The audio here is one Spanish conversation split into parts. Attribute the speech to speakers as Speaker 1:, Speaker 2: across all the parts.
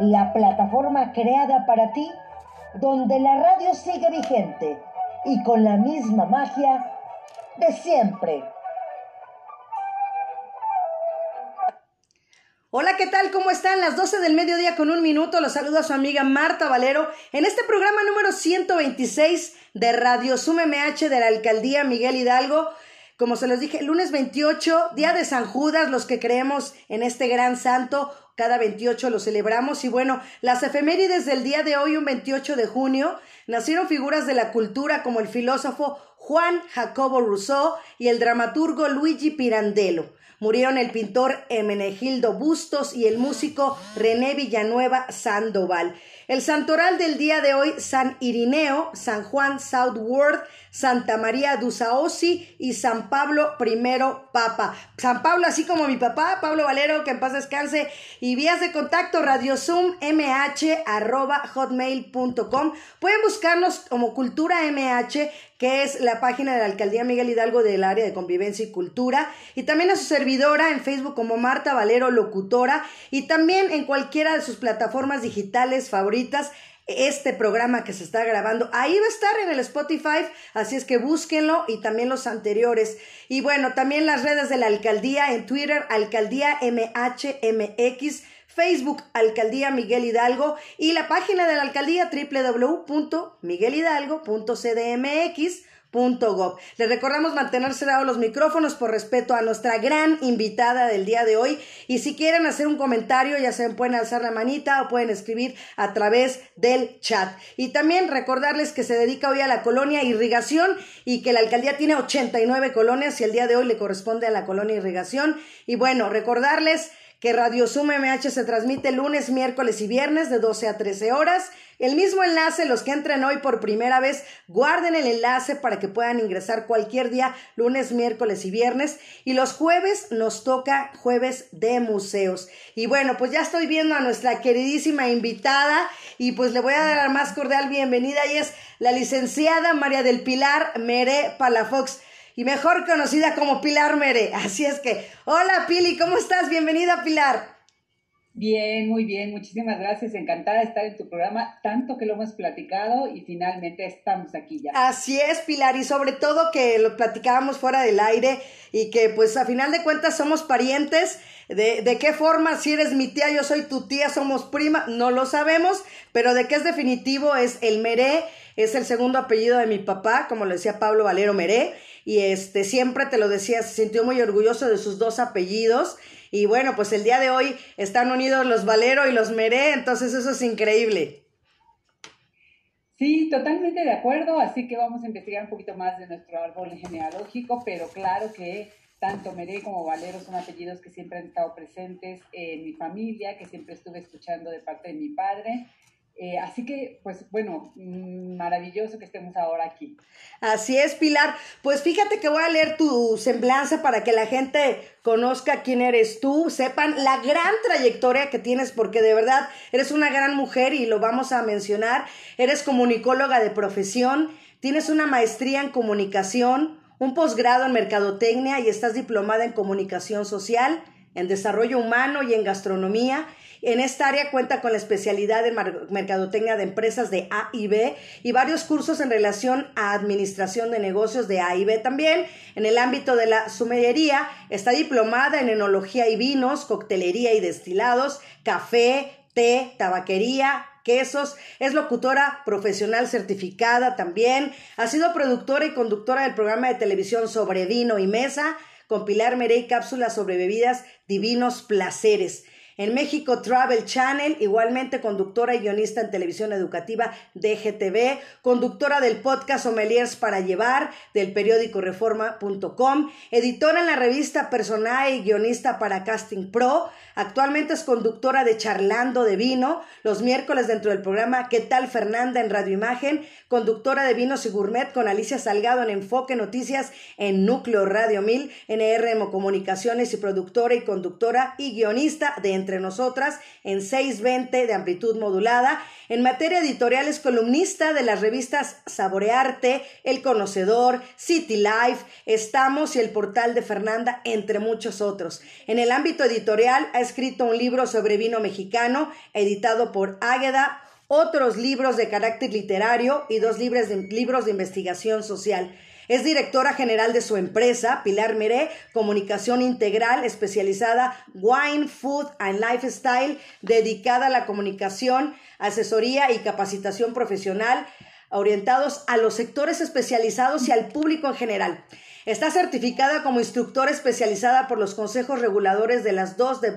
Speaker 1: la plataforma creada para ti, donde la radio sigue vigente y con la misma magia de siempre.
Speaker 2: Hola, ¿qué tal? ¿Cómo están? Las 12 del mediodía con un minuto. Los saluda su amiga Marta Valero en este programa número 126 de Radio Sum MH de la Alcaldía Miguel Hidalgo. Como se los dije, lunes 28, día de San Judas, los que creemos en este gran santo, cada 28 lo celebramos. Y bueno, las efemérides del día de hoy, un 28 de junio, nacieron figuras de la cultura como el filósofo Juan Jacobo Rousseau y el dramaturgo Luigi Pirandello. Murieron el pintor Emenegildo Bustos y el músico René Villanueva Sandoval. El santoral del día de hoy, San Irineo, San Juan Southward, Santa María Dusaosi y San Pablo I Papa. San Pablo, así como mi papá, Pablo Valero, que en paz descanse. Y vías de contacto, radiosummh arroba hotmail.com. Pueden buscarnos como Cultura MH, que es la página de la Alcaldía Miguel Hidalgo del área de convivencia y cultura. Y también a su servidora en Facebook como Marta Valero Locutora. Y también en cualquiera de sus plataformas digitales favoritas este programa que se está grabando. Ahí va a estar en el Spotify, así es que búsquenlo y también los anteriores. Y bueno, también las redes de la alcaldía en Twitter, alcaldía MHMX. Facebook Alcaldía Miguel Hidalgo y la página de la alcaldía www.miguelhidalgo.cdmx les recordamos mantener cerrados los micrófonos por respeto a nuestra gran invitada del día de hoy. Y si quieren hacer un comentario, ya se pueden alzar la manita o pueden escribir a través del chat. Y también recordarles que se dedica hoy a la colonia irrigación y que la alcaldía tiene 89 colonias y el día de hoy le corresponde a la colonia irrigación. Y bueno, recordarles que Radio Suma MH se transmite lunes, miércoles y viernes de 12 a 13 horas. El mismo enlace, los que entren hoy por primera vez, guarden el enlace para que puedan ingresar cualquier día, lunes, miércoles y viernes. Y los jueves nos toca jueves de museos. Y bueno, pues ya estoy viendo a nuestra queridísima invitada y pues le voy a dar la más cordial bienvenida y es la licenciada María del Pilar Mere Palafox y mejor conocida como Pilar Mere. Así es que, hola Pili, ¿cómo estás? Bienvenida Pilar.
Speaker 3: Bien, muy bien, muchísimas gracias, encantada de estar en tu programa, tanto que lo hemos platicado y finalmente estamos aquí ya.
Speaker 2: Así es, Pilar, y sobre todo que lo platicábamos fuera del aire y que pues a final de cuentas somos parientes, de, de qué forma, si eres mi tía, yo soy tu tía, somos prima, no lo sabemos, pero de qué es definitivo es el Meré, es el segundo apellido de mi papá, como lo decía Pablo Valero Meré, y este siempre te lo decía, se sintió muy orgulloso de sus dos apellidos y bueno, pues el día de hoy están unidos los Valero y los Meré, entonces eso es increíble.
Speaker 3: Sí, totalmente de acuerdo, así que vamos a investigar un poquito más de nuestro árbol genealógico, pero claro que tanto Meré como Valero son apellidos que siempre han estado presentes en mi familia, que siempre estuve escuchando de parte de mi padre eh, así que, pues bueno, mm, maravilloso que estemos ahora aquí.
Speaker 2: Así es, Pilar. Pues fíjate que voy a leer tu semblanza para que la gente conozca quién eres tú, sepan la gran trayectoria que tienes, porque de verdad eres una gran mujer y lo vamos a mencionar. Eres comunicóloga de profesión, tienes una maestría en comunicación, un posgrado en mercadotecnia y estás diplomada en comunicación social, en desarrollo humano y en gastronomía en esta área cuenta con la especialidad de mercadotecnia de empresas de A y B y varios cursos en relación a administración de negocios de A y B también. En el ámbito de la sumellería está diplomada en enología y vinos, coctelería y destilados, café, té, tabaquería, quesos, es locutora profesional certificada también, ha sido productora y conductora del programa de televisión sobre vino y mesa, con Pilar Merey cápsulas sobre bebidas divinos placeres. En México, Travel Channel, igualmente conductora y guionista en televisión educativa de GTV, conductora del podcast Sommeliers para Llevar del periódico Reforma.com, editora en la revista Personae y guionista para Casting Pro. Actualmente es conductora de Charlando de Vino, los miércoles dentro del programa ¿Qué tal Fernanda en Radio Imagen? Conductora de Vinos y Gourmet con Alicia Salgado en Enfoque Noticias en Núcleo Radio 1000, NRM Comunicaciones y productora y conductora y guionista de entre nosotras en 620 de amplitud modulada. En materia editorial es columnista de las revistas Saborearte, El Conocedor, City Life, Estamos y el portal de Fernanda, entre muchos otros. En el ámbito editorial escrito un libro sobre vino mexicano, editado por Águeda, otros libros de carácter literario y dos libros de, libros de investigación social. Es directora general de su empresa, Pilar Meré, Comunicación Integral, especializada Wine, Food and Lifestyle, dedicada a la comunicación, asesoría y capacitación profesional, orientados a los sectores especializados y al público en general. Está certificada como instructora especializada por los consejos reguladores de las dos de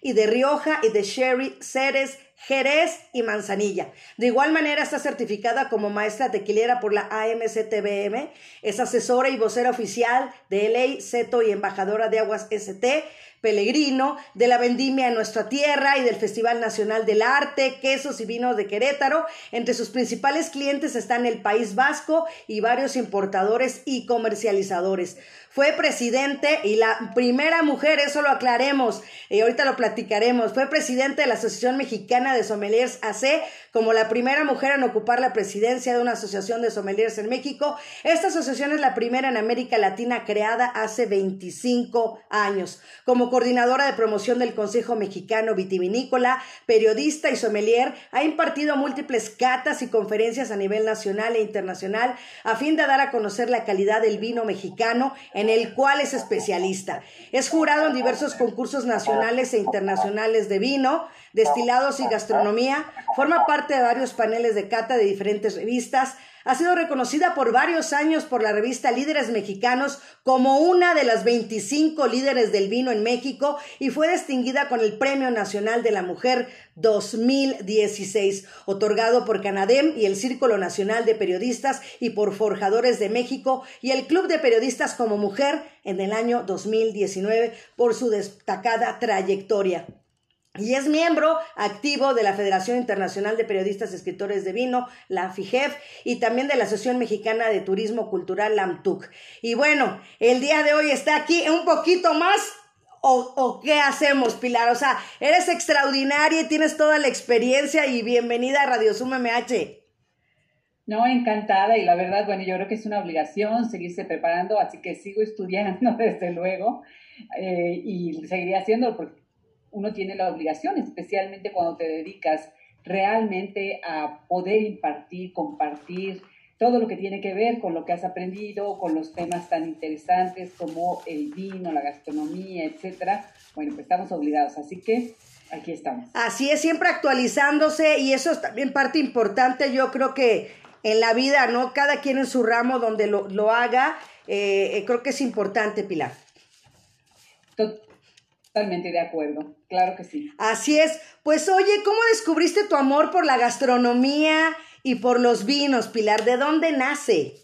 Speaker 2: y de Rioja y de Sherry, Ceres, Jerez y Manzanilla. De igual manera está certificada como maestra tequilera por la AMCTBM, es asesora y vocera oficial de LA, CETO y embajadora de Aguas ST, Pellegrino, de la Vendimia en nuestra tierra y del Festival Nacional del Arte, Quesos y Vinos de Querétaro. Entre sus principales clientes están el País Vasco y varios importadores y comercializadores. Fue presidente y la primera mujer, eso lo aclaremos, y ahorita lo platicaremos, fue presidente de la Asociación Mexicana de Sommeliers AC, como la primera mujer en ocupar la presidencia de una asociación de sommeliers en México. Esta asociación es la primera en América Latina creada hace 25 años. Como coordinadora de promoción del Consejo Mexicano Vitivinícola, periodista y sommelier, ha impartido múltiples catas y conferencias a nivel nacional e internacional a fin de dar a conocer la calidad del vino mexicano en el cual es especialista. Es jurado en diversos concursos nacionales e internacionales de vino, destilados y gastronomía. Forma parte de varios paneles de cata de diferentes revistas. Ha sido reconocida por varios años por la revista Líderes Mexicanos como una de las 25 líderes del vino en México y fue distinguida con el Premio Nacional de la Mujer 2016, otorgado por Canadem y el Círculo Nacional de Periodistas y por Forjadores de México y el Club de Periodistas como Mujer en el año 2019 por su destacada trayectoria y es miembro activo de la Federación Internacional de Periodistas y Escritores de Vino, la FIGEF, y también de la Asociación Mexicana de Turismo Cultural, LAMTUC. Y bueno, el día de hoy está aquí un poquito más. ¿O, ¿O qué hacemos, Pilar? O sea, eres extraordinaria y tienes toda la experiencia y bienvenida a Radio Suma MH.
Speaker 3: No, encantada y la verdad, bueno, yo creo que es una obligación seguirse preparando, así que sigo estudiando desde luego eh, y seguiré haciendo porque uno tiene la obligación, especialmente cuando te dedicas realmente a poder impartir, compartir todo lo que tiene que ver con lo que has aprendido, con los temas tan interesantes como el vino, la gastronomía, etcétera. Bueno, pues estamos obligados, así que aquí estamos.
Speaker 2: Así es, siempre actualizándose y eso es también parte importante, yo creo que en la vida, ¿no? Cada quien en su ramo donde lo, haga, eh, eh, creo que es importante, Pilar.
Speaker 3: Totalmente de acuerdo, claro que sí.
Speaker 2: Así es. Pues oye, ¿cómo descubriste tu amor por la gastronomía y por los vinos, Pilar? ¿De dónde nace?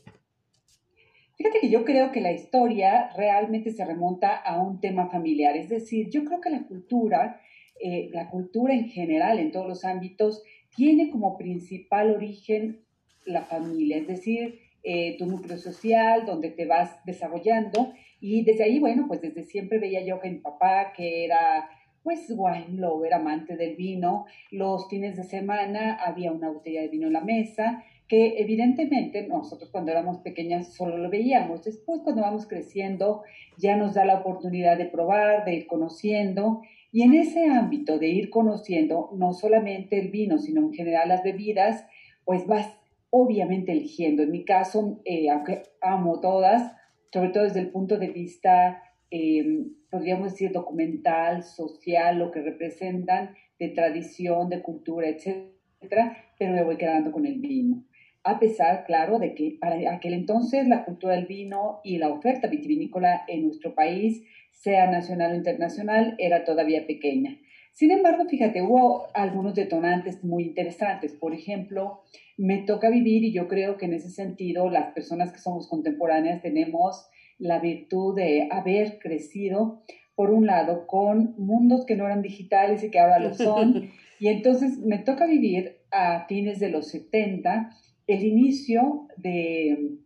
Speaker 3: Fíjate que yo creo que la historia realmente se remonta a un tema familiar, es decir, yo creo que la cultura, eh, la cultura en general, en todos los ámbitos, tiene como principal origen la familia, es decir, eh, tu núcleo social, donde te vas desarrollando y desde ahí, bueno, pues desde siempre veía yo que mi papá, que era pues wine era amante del vino, los fines de semana había una botella de vino en la mesa, que evidentemente nosotros cuando éramos pequeñas solo lo veíamos, después cuando vamos creciendo ya nos da la oportunidad de probar, de ir conociendo, y en ese ámbito de ir conociendo no solamente el vino, sino en general las bebidas, pues vas obviamente eligiendo. En mi caso, eh, aunque amo todas, sobre todo desde el punto de vista, em, podríamos decir, documental, social, lo que representan de tradición, de cultura, etcétera, pero me voy quedando con el vino. A pesar, claro, de que para aquel entonces la cultura del vino y la oferta vitivinícola en nuestro país, sea nacional o internacional, era todavía pequeña. Sin embargo, fíjate, hubo algunos detonantes muy interesantes. Por ejemplo, me toca vivir y yo creo que en ese sentido las personas que somos contemporáneas tenemos la virtud de haber crecido, por un lado, con mundos que no eran digitales y que ahora lo son. Y entonces me toca vivir a fines de los 70 el inicio de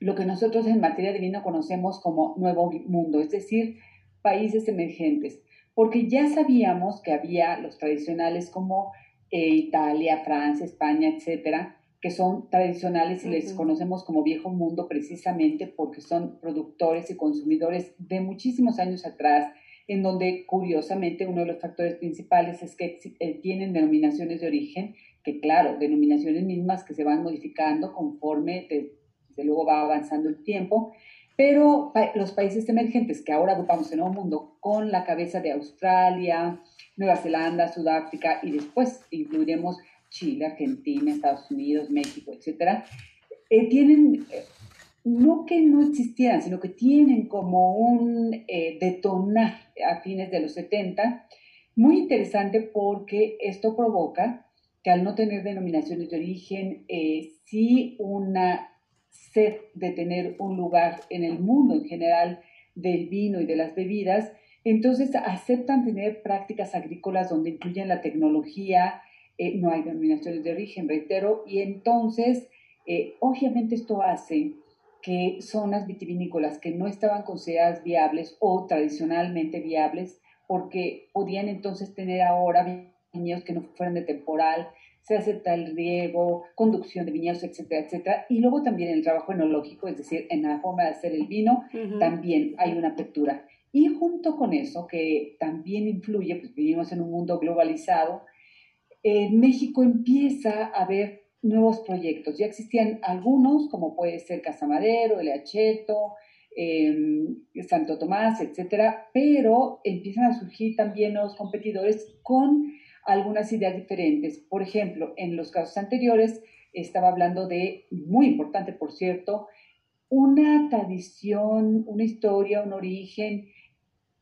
Speaker 3: lo que nosotros en materia de vino conocemos como nuevo mundo, es decir, países emergentes porque ya sabíamos que había los tradicionales como eh, Italia, Francia, España, etcétera, que son tradicionales y les conocemos como viejo mundo precisamente porque son productores y consumidores de muchísimos años atrás, en donde curiosamente uno de los factores principales es que eh, tienen denominaciones de origen, que claro, denominaciones mismas que se van modificando conforme desde luego va avanzando el tiempo, pero los países emergentes que ahora agrupamos en el mundo con la cabeza de Australia, Nueva Zelanda, Sudáfrica y después incluiremos Chile, Argentina, Estados Unidos, México, etcétera, eh, tienen, eh, no que no existieran, sino que tienen como un eh, detonar a fines de los 70, muy interesante porque esto provoca que al no tener denominaciones de origen, sí una sed de tener un lugar en el mundo en general del vino y de las bebidas, entonces aceptan tener prácticas agrícolas donde incluyen la tecnología, eh, no hay denominaciones de origen, reitero, y entonces, eh, obviamente esto hace que zonas vitivinícolas que no estaban consideradas viables o tradicionalmente viables, porque podían entonces tener ahora viñedos que no fueran de temporal, se acepta el riego, conducción de viñedos, etcétera, etcétera. Y luego también el trabajo enológico, es decir, en la forma de hacer el vino, también hay una apertura. Y junto con eso, que también influye, pues vivimos en un mundo globalizado, en México empieza a haber nuevos proyectos. Ya existían algunos, como puede ser Casamadero, El Acheto, em, Santo Tomás, etcétera, pero empiezan a surgir también nuevos competidores con algunas ideas diferentes. Por ejemplo, en los casos anteriores estaba hablando de, muy importante por cierto, una tradición, una historia, un origen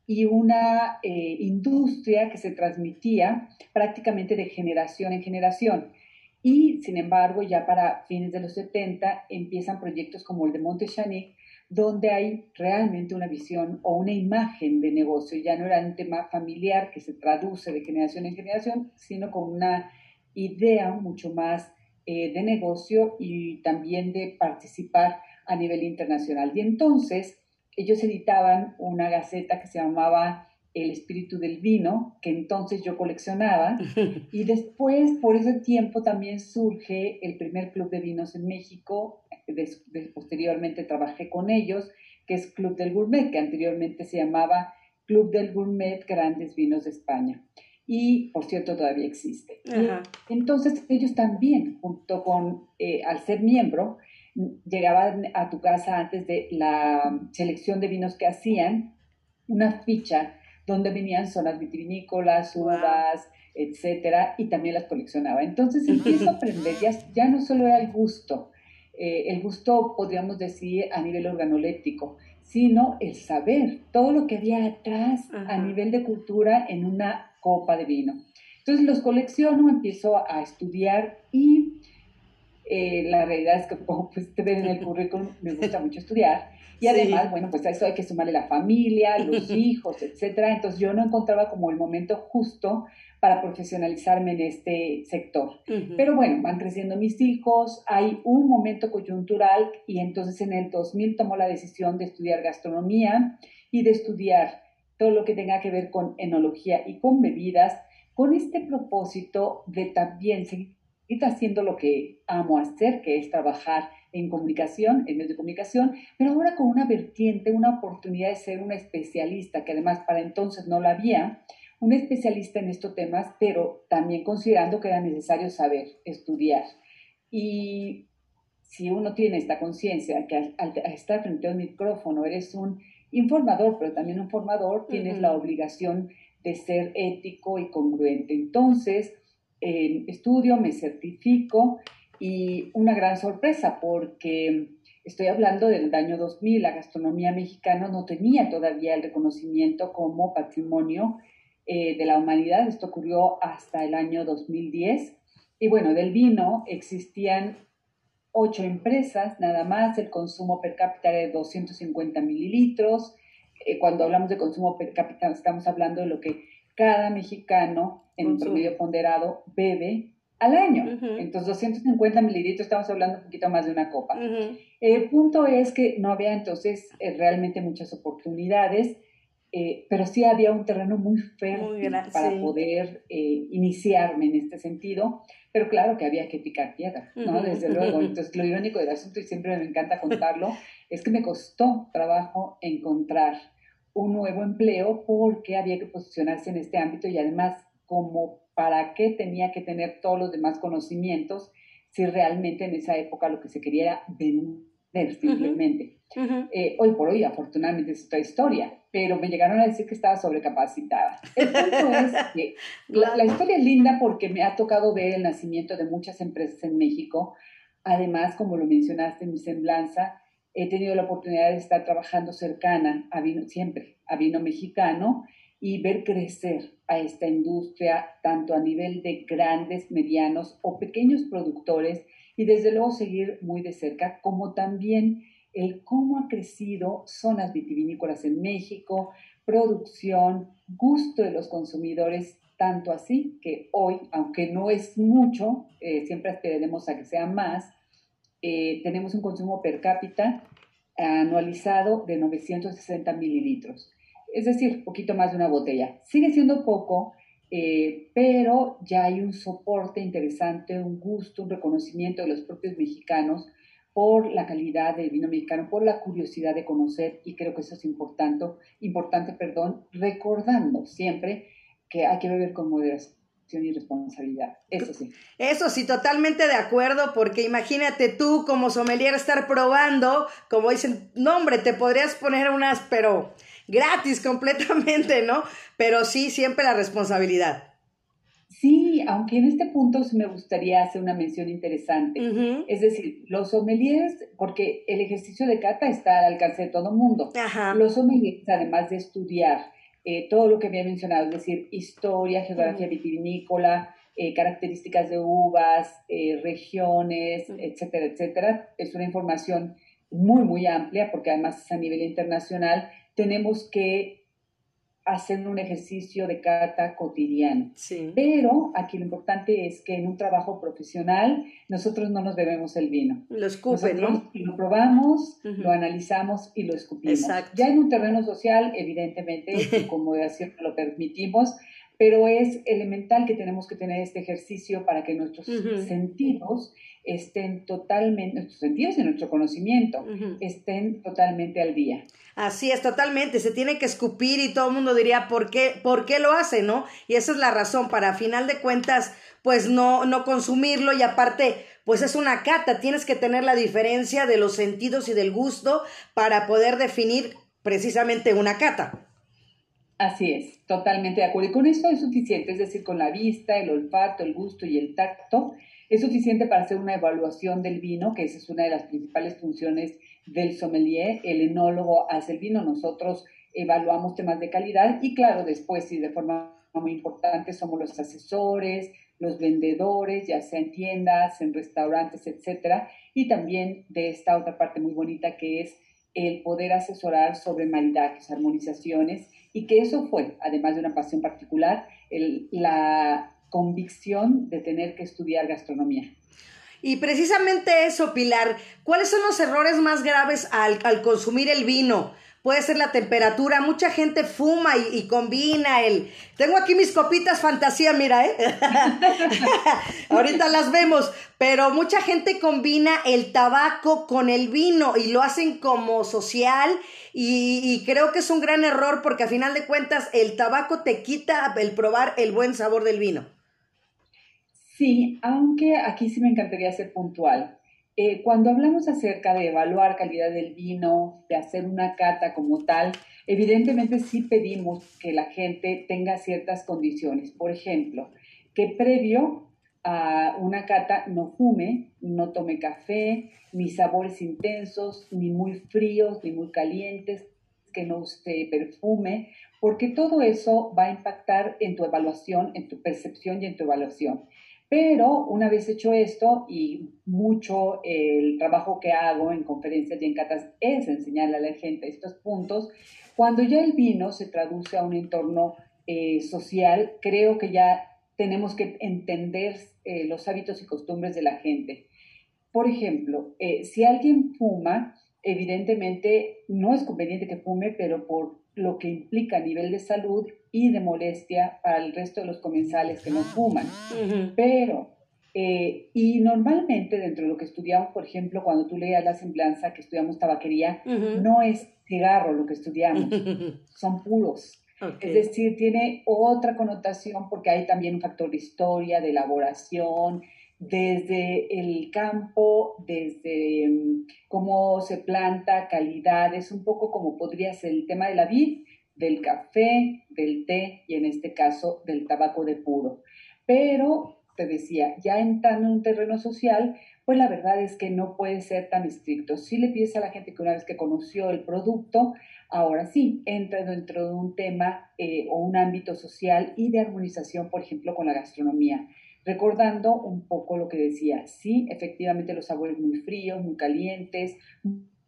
Speaker 3: y una eh, industria que se transmitía prácticamente de generación en generación. Y, sin embargo, ya para fines de los 70 empiezan proyectos como el de Monte donde hay realmente una visión o una imagen de negocio. Ya no era un tema familiar que se traduce de generación en generación, sino con una idea mucho más eh, de negocio y también de participar a nivel internacional. Y entonces, ellos editaban una gaceta que se llamaba El espíritu del vino, que entonces yo coleccionaba, y después, por ese tiempo, también surge el primer club de vinos en México, posteriormente trabajé con ellos, que es Club del Gourmet, que anteriormente se llamaba Club del Gourmet Grandes Vinos de España. Y, por cierto, todavía existe. Entonces, ellos también, junto con, eh, al ser miembro, llegaban a tu casa antes de la selección de vinos que hacían, una ficha donde venían zonas vitivinícolas, uvas, etcétera, y también las coleccionaba. Entonces empiezo a aprender, ya, ya no solo era el gusto, eh, el gusto podríamos decir a nivel organoléptico, sino el saber, todo lo que había atrás a nivel de cultura en una copa de vino. Entonces los colecciono, empiezo a estudiar y eh, la realidad es que, como pues, te ven en el currículum, me gusta mucho estudiar. Y además, bueno, pues a eso hay que sumarle la familia, los hijos, etcétera. Entonces yo no encontraba como el momento justo para profesionalizarme en este sector. Pero bueno, van creciendo mis hijos, hay un momento coyuntural y entonces en el 2000 tomó la decisión de estudiar gastronomía y de estudiar todo lo que tenga que ver con enología y con bebidas, con este propósito de también seguir haciendo lo que amo hacer, que es trabajar en comunicación, en medios de comunicación, pero ahora con una vertiente, una oportunidad de ser una especialista, que además para entonces no la había, un especialista en estos temas, pero también considerando que era necesario saber, estudiar. Y si uno tiene esta conciencia que al, estar frente a un micrófono eres un informador, pero también un formador, tienes la obligación de ser ético y congruente. Entonces, estudio, me certifico y una gran sorpresa porque estoy hablando del año 2000, la gastronomía mexicana no tenía todavía el reconocimiento como patrimonio eh, de la humanidad, esto ocurrió hasta el año 2010 y bueno, del vino existían ocho empresas, nada más, el consumo per cápita de 250 mililitros, eh, cuando hablamos de consumo per cápita estamos hablando de lo que cada mexicano en promedio ponderado bebe al año. Entonces, 250 mililitros, estamos hablando un poquito más de una copa. El punto es que no había entonces eh, realmente muchas oportunidades eh, pero sí había un terreno muy fértil para poder eh, iniciarme en este sentido, pero claro que había que picar piedra, ¿no? Desde luego. Entonces, lo irónico del asunto, y siempre me encanta contarlo, es que me costó trabajo encontrar un nuevo empleo porque había que posicionarse en este ámbito y además como para qué tenía que tener todos los demás conocimientos si realmente en esa época lo que se quería era vender simplemente. Eh, hoy por hoy, afortunadamente, es otra historia, pero me llegaron a decir que estaba sobrecapacitada. El punto es que la, historia es linda porque me ha tocado ver el nacimiento de muchas empresas en México. Además, como lo mencionaste en mi semblanza, he tenido la oportunidad de estar trabajando cercana a vino, siempre, a vino mexicano y ver crecer a esta industria tanto a nivel de grandes, medianos o pequeños productores y desde luego seguir muy de cerca, como también el cómo ha crecido zonas vitivinícolas en México, producción, gusto de los consumidores, tanto así que hoy, aunque no es mucho, eh, siempre esperemos a que sea más, eh, tenemos un consumo per cápita anualizado de 960 mililitros. Es decir, poquito más de una botella. Sigue siendo poco, eh, pero ya hay un soporte interesante, un gusto, un reconocimiento de los propios mexicanos por la calidad del vino mexicano, por la curiosidad de conocer, y creo que eso es importante, importante perdón, recordando siempre que hay que beber con moderación y responsabilidad. Eso sí.
Speaker 2: Eso sí, totalmente de acuerdo, porque imagínate tú como sommelier estar probando, como dicen, no hombre, te podrías poner unas, pero gratis completamente, ¿no? Pero sí, siempre la responsabilidad.
Speaker 3: Sí, aunque en este punto me gustaría hacer una mención interesante. Es decir, los sommeliers, porque el ejercicio de cata está al alcance de todo el mundo. Los sommeliers, además de estudiar eh, todo lo que había mencionado, es decir, historia, geografía vitivinícola, eh, características de uvas, eh, regiones, etcétera, etcétera, es una información muy, muy amplia, porque además es a nivel internacional, tenemos que hacer un ejercicio de cata cotidiano. Pero aquí lo importante es que en un trabajo profesional nosotros no nos bebemos el vino.
Speaker 2: Lo escupen, ¿no?
Speaker 3: Lo probamos, lo analizamos y lo escupimos. Ya en un terreno social, evidentemente, como así lo permitimos, pero es elemental que tenemos que tener este ejercicio para que nuestros sentidos estén totalmente, nuestros sentidos y nuestro conocimiento estén totalmente al día.
Speaker 2: Así es, totalmente, se tiene que escupir y todo el mundo diría, ¿por qué, por qué lo hace, no? Y esa es la razón, para a final de cuentas, pues no, no consumirlo y aparte, pues es una cata, tienes que tener la diferencia de los sentidos y del gusto para poder definir precisamente una cata.
Speaker 3: Así es, totalmente de acuerdo. Y con eso es suficiente, es decir, con la vista, el olfato, el gusto y el tacto, es suficiente para hacer una evaluación del vino, que esa es una de las principales funciones del sommelier. El enólogo hace el vino, nosotros evaluamos temas de calidad y claro, después y de forma muy importante somos los asesores, los vendedores, ya sea en tiendas, en restaurantes, etcétera, y también de esta otra parte muy bonita que es el poder asesorar sobre maridajes, armonizaciones y que eso fue, además de una pasión particular, la convicción de tener que estudiar gastronomía.
Speaker 2: Y precisamente eso, Pilar, ¿cuáles son los errores más graves al, al consumir el vino? Puede ser la temperatura, mucha gente fuma y, combina el... Tengo aquí mis copitas fantasía, mira, ¿eh? Ahorita las vemos, pero mucha gente combina el tabaco con el vino y lo hacen como social y, y creo que es un gran error porque a final de cuentas el tabaco te quita el probar el buen sabor del vino.
Speaker 3: Sí, aunque aquí sí me encantaría ser puntual. Eh, cuando hablamos acerca de evaluar calidad del vino, de hacer una cata como tal, evidentemente sí pedimos que la gente tenga ciertas condiciones. Por ejemplo, que previo a una cata no fume, no tome café, ni sabores intensos, ni muy fríos, ni muy calientes, que no se perfume, porque todo eso va a impactar en tu evaluación, en tu percepción y en tu evaluación. Pero una vez hecho esto, y mucho el trabajo que hago en conferencias y en catas es enseñarle a la gente estos puntos, cuando ya el vino se traduce a un entorno eh, social, creo que ya tenemos que entender eh, los hábitos y costumbres de la gente. Por ejemplo, eh, si alguien fuma, evidentemente no es conveniente que fume, pero por lo que implica a nivel de salud y de molestia para el resto de los comensales que no fuman. Pero, eh, y normalmente dentro de lo que estudiamos, por ejemplo, cuando tú leías la semblanza que estudiamos tabaquería, no es cigarro lo que estudiamos, son puros. Es decir, tiene otra connotación porque hay también un factor de historia, de elaboración, desde el campo, desde mm, cómo se planta, calidades, un poco como podría ser el tema de la vid, del café, del té y en este caso del tabaco de puro. Pero, te decía, ya entrando en un terreno social, pues la verdad es que no puede ser tan estricto. Si le pides a la gente que una vez que conoció el producto, ahora sí, entra dentro de un tema eh, o un ámbito social y de armonización, por ejemplo, con la gastronomía. Recordando un poco lo que decía, sí, efectivamente los sabores muy fríos, muy calientes,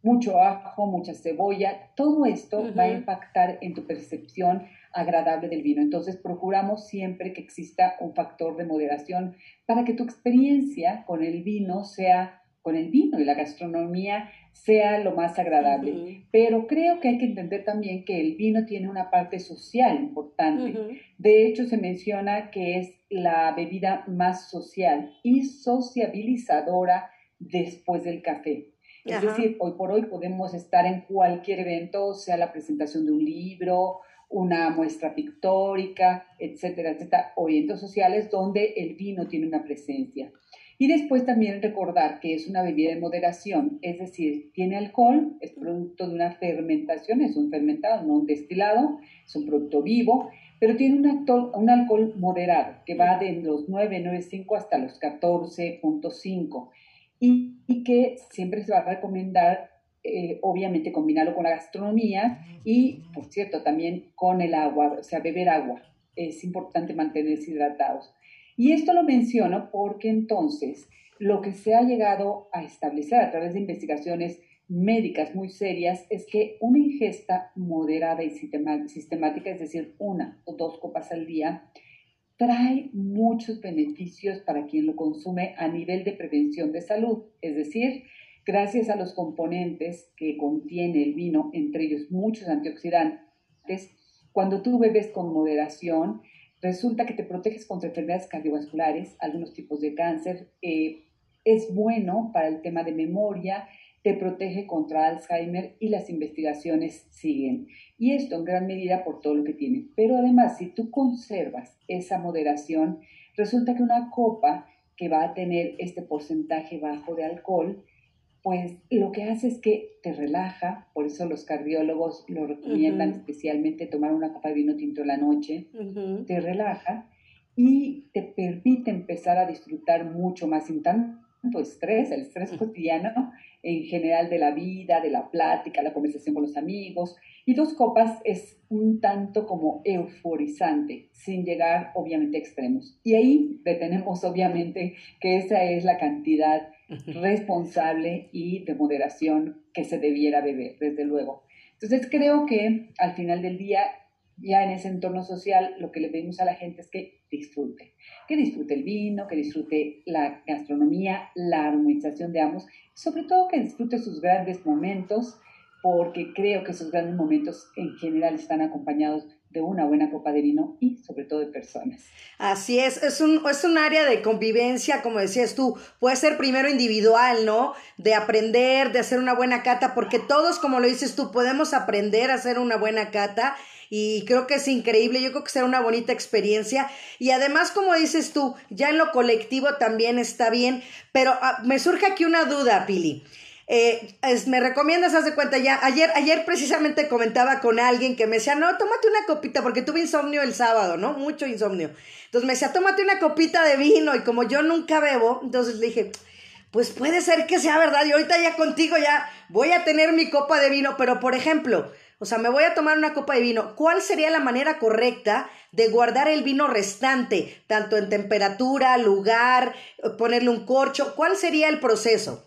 Speaker 3: mucho ajo, mucha cebolla, todo esto va a impactar en tu percepción agradable del vino. Entonces procuramos siempre que exista un factor de moderación para que tu experiencia con el vino sea, con el vino y la gastronomía sea lo más agradable. Pero creo que hay que entender también que el vino tiene una parte social importante. De hecho, se menciona que es la bebida más social y sociabilizadora después del café. Es decir, hoy por hoy podemos estar en cualquier evento, sea la presentación de un libro, una muestra pictórica, etcétera, etcétera, o eventos sociales donde el vino tiene una presencia. Y después también recordar que es una bebida de moderación, es decir, tiene alcohol, es producto de una fermentación, es un fermentado, no un destilado, es un producto vivo, pero tiene un, un alcohol moderado que va de los 9,95 hasta los 14.5 y, que siempre se va a recomendar, eh, obviamente, combinarlo con la gastronomía y, por cierto, también con el agua, o sea, beber agua. Es importante mantenerse hidratados. Y esto lo menciono porque entonces lo que se ha llegado a establecer a través de investigaciones médicas muy serias es que una ingesta moderada y sistemática, es decir, una o dos copas al día, trae muchos beneficios para quien lo consume a nivel de prevención de salud, es decir, gracias a los componentes que contiene el vino, entre ellos muchos antioxidantes, cuando tú bebes con moderación, resulta que te proteges contra enfermedades cardiovasculares, algunos tipos de cáncer, eh, es bueno para el tema de memoria, te protege contra Alzheimer y las investigaciones siguen. Y esto en gran medida por todo lo que tiene. Pero además, si tú conservas esa moderación, resulta que una copa que va a tener este porcentaje bajo de alcohol, pues lo que hace es que te relaja, por eso los cardiólogos lo recomiendan especialmente tomar una copa de vino tinto en la noche, te relaja y te permite empezar a disfrutar mucho más sin tanto estrés, el estrés cotidiano en general de la vida, de la plática, la conversación con los amigos. Y dos copas es un tanto como euforizante, sin llegar obviamente a extremos. Y ahí detenemos obviamente que esa es la cantidad responsable y de moderación que se debiera beber, desde luego. Entonces creo que al final del día, ya en ese entorno social, lo que le pedimos a la gente es que disfrute, que disfrute el vino, que disfrute la gastronomía, la armonización de ambos, sobre todo que disfrute sus grandes momentos, porque creo que esos grandes momentos en general están acompañados de una buena copa de vino y sobre todo de personas.
Speaker 2: Así es, es un, es un área de convivencia, como decías tú, puede ser primero individual, ¿no? De aprender, de hacer una buena cata, porque todos, como lo dices tú, podemos aprender a hacer una buena cata y creo que es increíble, yo creo que será una bonita experiencia y además como dices tú, ya en lo colectivo también está bien, pero ah, me surge aquí una duda, Pili. Eh, me recomiendas, haz de cuenta ya, ayer, ayer precisamente comentaba con alguien que me decía, no, tómate una copita, porque tuve insomnio el sábado, ¿no? Mucho insomnio. Entonces me decía, tómate una copita de vino, y como yo nunca bebo, entonces le dije, pues puede ser que sea verdad, y ahorita ya contigo ya voy a tener mi copa de vino, pero por ejemplo, o sea, me voy a tomar una copa de vino. ¿Cuál sería la manera correcta de guardar el vino restante, tanto en temperatura, lugar, ponerle un corcho? ¿Cuál sería el proceso?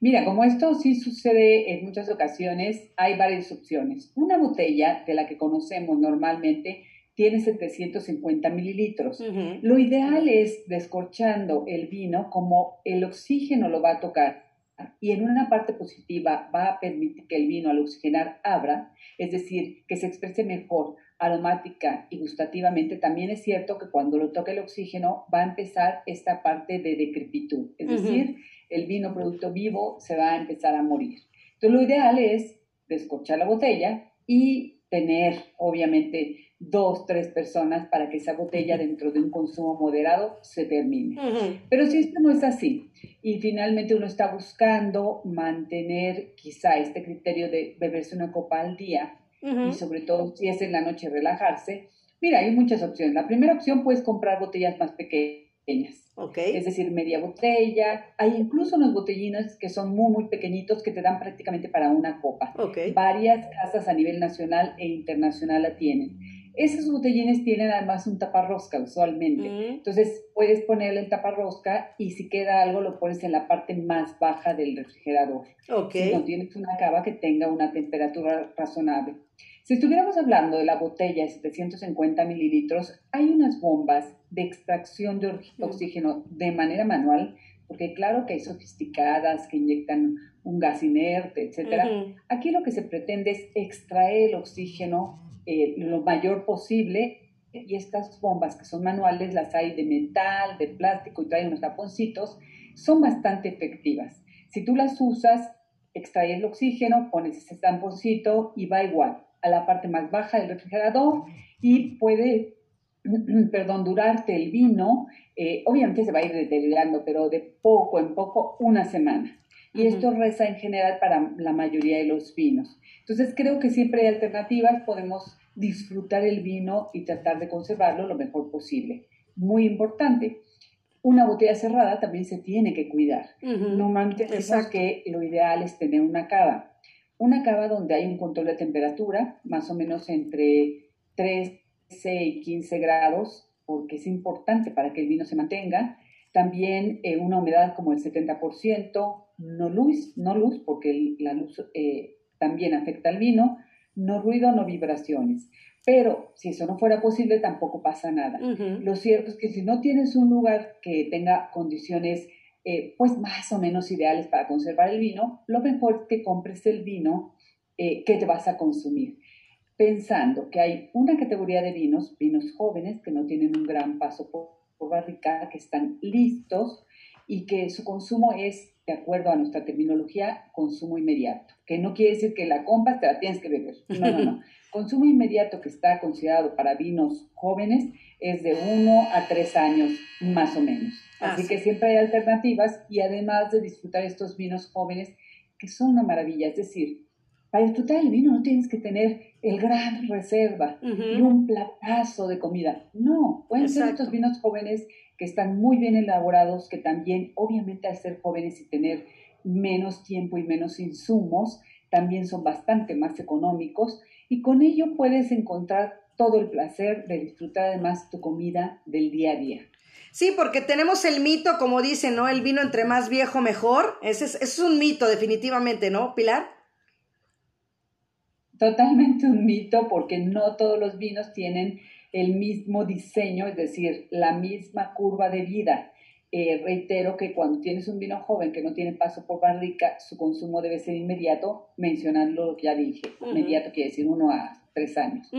Speaker 3: Mira, como esto sí sucede en muchas ocasiones, hay varias opciones. Una botella de la que conocemos normalmente tiene 750 mililitros. Lo ideal es descorchando el vino como el oxígeno lo va a tocar y en una parte positiva va a permitir que el vino al oxigenar abra, es decir, que se exprese mejor aromática y gustativamente, también es cierto que cuando lo toque el oxígeno va a empezar esta parte de decrepitud, es decir, el vino producto vivo se va a empezar a morir. Entonces lo ideal es descorchar la botella y tener, obviamente, dos, tres personas para que esa botella dentro de un consumo moderado se termine. Pero si esto no es así y finalmente uno está buscando mantener quizá este criterio de beberse una copa al día y sobre todo si es en la noche relajarse, mira, hay muchas opciones. La primera opción puedes comprar botellas más pequeñas. Es decir, media botella. Hay incluso unos botellines que son muy, muy pequeñitos que te dan prácticamente para una copa. Varias casas a nivel nacional e internacional la tienen. Esos botellines tienen además un taparrosca usualmente. Mm. Entonces puedes ponerle el taparrosca y si queda algo lo pones en la parte más baja del refrigerador. Si no tienes una cava que tenga una temperatura razonable. Si estuviéramos hablando de la botella de 750 mililitros, hay unas bombas de extracción de oxígeno de manera manual, porque claro que hay sofisticadas que inyectan un gas inerte, etc. Aquí lo que se pretende es extraer el oxígeno eh, lo mayor posible. Y estas bombas que son manuales, las hay de metal, de plástico y traen unos taponcitos, son bastante efectivas. Si tú las usas, extraes el oxígeno, pones ese tamponcito y va igual a la parte más baja del refrigerador y puede, perdón, durarte el vino. Eh, obviamente se va a ir deteriorando, pero de poco en poco, una semana. Y esto reza en general para la mayoría de los vinos. Entonces creo que siempre hay alternativas, podemos disfrutar el vino y tratar de conservarlo lo mejor posible. Muy importante. Una botella cerrada también se tiene que cuidar. Normalmente decimos que lo ideal es tener una cava. Una cava donde hay un control de temperatura, más o menos entre 13 y 15 grados, porque es importante para que el vino se mantenga. También eh, una humedad como el 70%, no luz, no luz porque la luz eh, también afecta al vino, no ruido, no vibraciones. Pero si eso no fuera posible, tampoco pasa nada. Lo cierto es que si no tienes un lugar que tenga condiciones eh, pues más o menos ideales para conservar el vino, lo mejor es que compres el vino eh, que te vas a consumir. Pensando que hay una categoría de vinos, vinos jóvenes que no tienen un gran paso por, por barrica, que están listos y que su consumo es de acuerdo a nuestra terminología, consumo inmediato, que no quiere decir que la compras te la tienes que beber. No, no, no. consumo inmediato que está considerado para vinos jóvenes es de 1 a 3 años más o menos. Así ah, que siempre hay alternativas y además de disfrutar estos vinos jóvenes, que son una maravilla, es decir, para disfrutar el vino no tienes que tener el gran reserva y un platazo de comida. No, pueden ser estos vinos jóvenes que están muy bien elaborados, que también, obviamente, al ser jóvenes y tener menos tiempo y menos insumos, también son bastante más económicos y con ello puedes encontrar todo el placer de disfrutar además tu comida del día a día.
Speaker 2: Sí, porque tenemos el mito, como dicen, ¿no? El vino entre más viejo mejor. Ese es, ese es un mito, definitivamente, ¿no, Pilar?
Speaker 3: Totalmente un mito, porque no todos los vinos tienen el mismo diseño, es decir, la misma curva de vida. Eh, reitero que cuando tienes un vino joven que no tiene paso por barrica, su consumo debe ser inmediato, mencionando lo que ya dije. Inmediato quiere decir uno a tres años.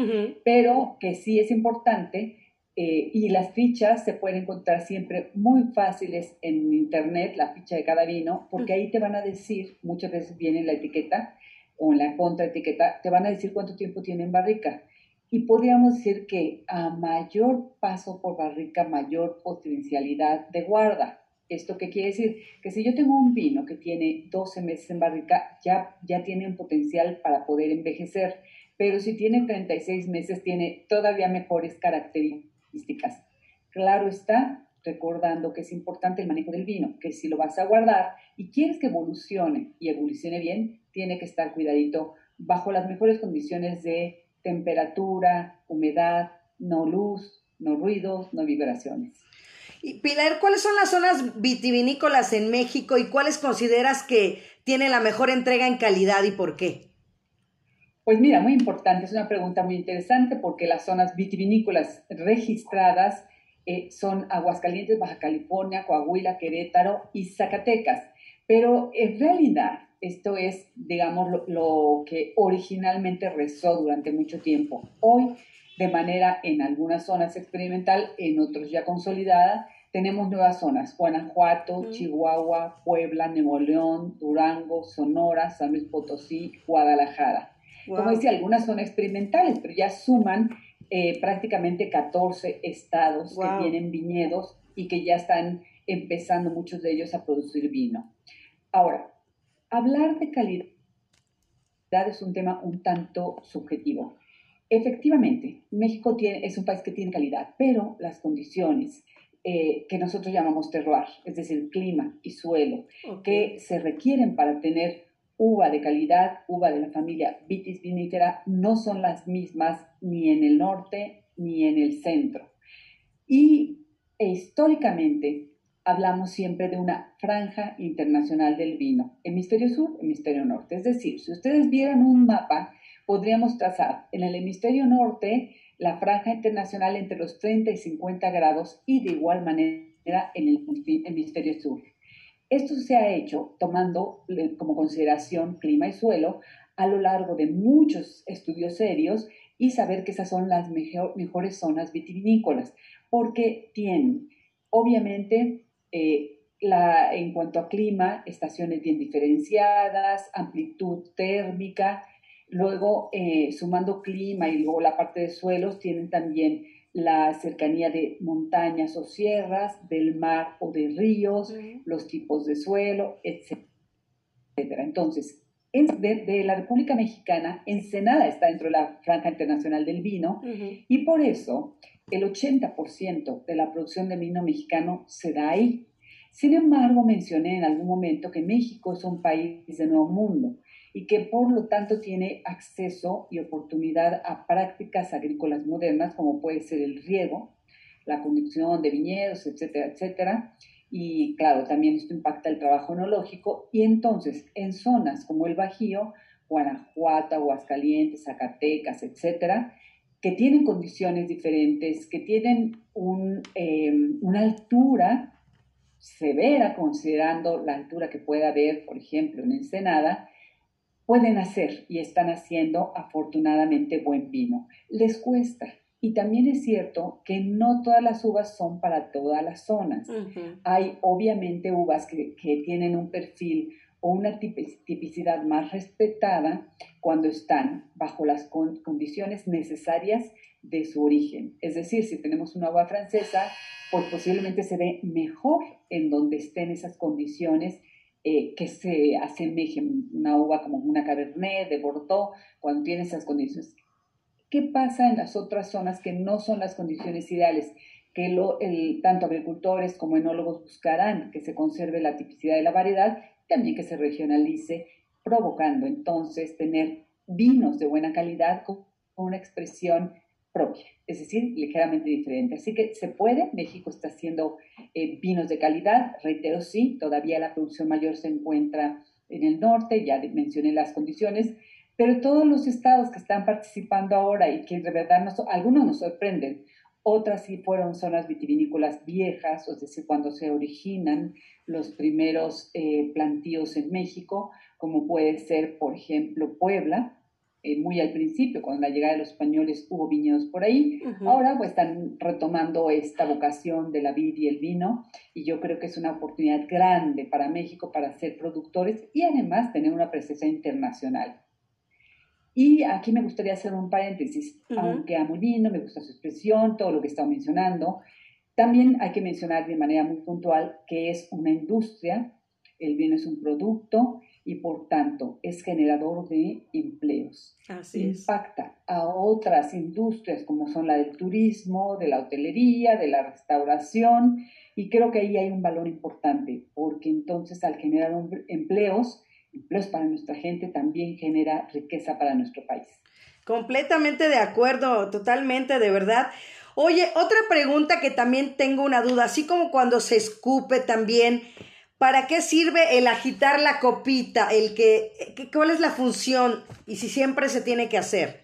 Speaker 3: Pero que sí es importante eh, y las fichas se pueden encontrar siempre muy fáciles en internet, la ficha de cada vino, porque ahí te van a decir, muchas veces viene en la etiqueta o en la contraetiqueta, te van a decir cuánto tiempo tiene en barrica. Y podríamos decir que a mayor paso por barrica, mayor potencialidad de guarda. ¿Esto qué quiere decir? Que si yo tengo un vino que tiene 12 meses en barrica, ya, ya tiene un potencial para poder envejecer. Pero si tiene 36 meses, tiene todavía mejores características. Claro está, recordando que es importante el manejo del vino, que si lo vas a guardar y quieres que evolucione y evolucione bien, tiene que estar cuidadito bajo las mejores condiciones de temperatura, humedad, no luz, no ruidos, no vibraciones.
Speaker 2: Y Pilar, ¿cuáles son las zonas vitivinícolas en México y cuáles consideras que tienen la mejor entrega en calidad y por qué?
Speaker 3: Pues mira, muy importante, es una pregunta muy interesante porque las zonas vitivinícolas registradas eh, son Aguascalientes, Baja California, Coahuila, Querétaro y Zacatecas. Pero en realidad, esto es, digamos, lo, que originalmente rezó durante mucho tiempo. Hoy, de manera en algunas zonas experimental, en otros ya consolidada, tenemos nuevas zonas, Guanajuato, Chihuahua, Puebla, Nuevo León, Durango, Sonora, San Luis Potosí, Guadalajara. Como decía, algunas son experimentales, pero ya suman eh, prácticamente 14 estados que tienen viñedos y que ya están empezando muchos de ellos a producir vino. Ahora, hablar de calidad es un tema un tanto subjetivo. Efectivamente, México tiene, es un país que tiene calidad, pero las condiciones eh, que nosotros llamamos terroir, es decir, clima y suelo, que se requieren para tener uva de calidad, uva de la familia Vitis vinifera, no son las mismas ni en el norte ni en el centro. Y históricamente hablamos siempre de una franja internacional del vino, hemisferio sur, hemisferio norte. Es decir, si ustedes vieran un mapa, podríamos trazar en el hemisferio norte la franja internacional entre los 30 y 50 grados y de igual manera en el hemisferio sur. Esto se ha hecho tomando como consideración clima y suelo a lo largo de muchos estudios serios y saber que esas son las mejores zonas vitivinícolas, porque tienen, obviamente, eh, la, en cuanto a clima, estaciones bien diferenciadas, amplitud térmica, luego eh, sumando clima y luego la parte de suelos, tienen también la cercanía de montañas o sierras, del mar o de ríos, los tipos de suelo, etc. Entonces, de, de, la República Mexicana, Ensenada está dentro de la Franja Internacional del Vino y por eso el 80% de la producción de vino mexicano se da ahí. Sin embargo, mencioné en algún momento que México es un país de nuevo mundo y que por lo tanto tiene acceso y oportunidad a prácticas agrícolas modernas como puede ser el riego, la conducción de viñedos, etcétera, etcétera. Y claro, también esto impacta el trabajo enológico y entonces en zonas como el Bajío, Guanajuato, Aguascalientes, Zacatecas, etcétera, que tienen condiciones diferentes, que tienen eh, una altura severa, considerando la altura que puede haber, por ejemplo, en Ensenada, pueden hacer y están haciendo afortunadamente buen vino. Les cuesta. Y también es cierto que no todas las uvas son para todas las zonas. Hay obviamente uvas que, que tienen un perfil o una tipicidad más respetada cuando están bajo las condiciones necesarias de su origen. Es decir, si tenemos una uva francesa, pues posiblemente se ve mejor en donde estén esas condiciones eh, que se asemejen una uva como una Cabernet de Bordeaux, cuando tiene esas condiciones. ¿Qué pasa en las otras zonas que no son las condiciones ideales? Que tanto agricultores como enólogos buscarán que se conserve la tipicidad de la variedad también que se regionalice, provocando entonces tener vinos de buena calidad con una expresión propia, es decir, ligeramente diferente. Así que se puede, México está haciendo eh, vinos de calidad, reitero, sí, todavía la producción mayor se encuentra en el norte, ya mencioné las condiciones, pero todos los estados que están participando ahora y que de verdad nos, algunos nos sorprenden, otras sí fueron zonas vitivinícolas viejas, es decir, cuando se originan los primeros eh, plantíos en México, como puede ser, por ejemplo, Puebla, eh, muy al principio, cuando la llegada de los españoles hubo viñedos por ahí. Ahora pues están retomando esta vocación de la vid y el vino y yo creo que es una oportunidad grande para México para ser productores y además tener una presencia internacional. Y aquí me gustaría hacer un paréntesis, aunque a Molino me gusta su expresión, todo lo que estado mencionando, también hay que mencionar de manera muy puntual que es una industria, el vino es un producto y por tanto es generador de empleos.
Speaker 2: Así
Speaker 3: Impacta a otras industrias como son la del turismo, de la hotelería, de la restauración y creo que ahí hay un valor importante porque entonces al generar empleos empleos para nuestra gente, también genera riqueza para nuestro país.
Speaker 2: Completamente de acuerdo, totalmente, de verdad. Oye, otra pregunta que también tengo una duda, así como cuando se escupe también, ¿para qué sirve el agitar la copita? El que, ¿Cuál es la función y si siempre se tiene que hacer?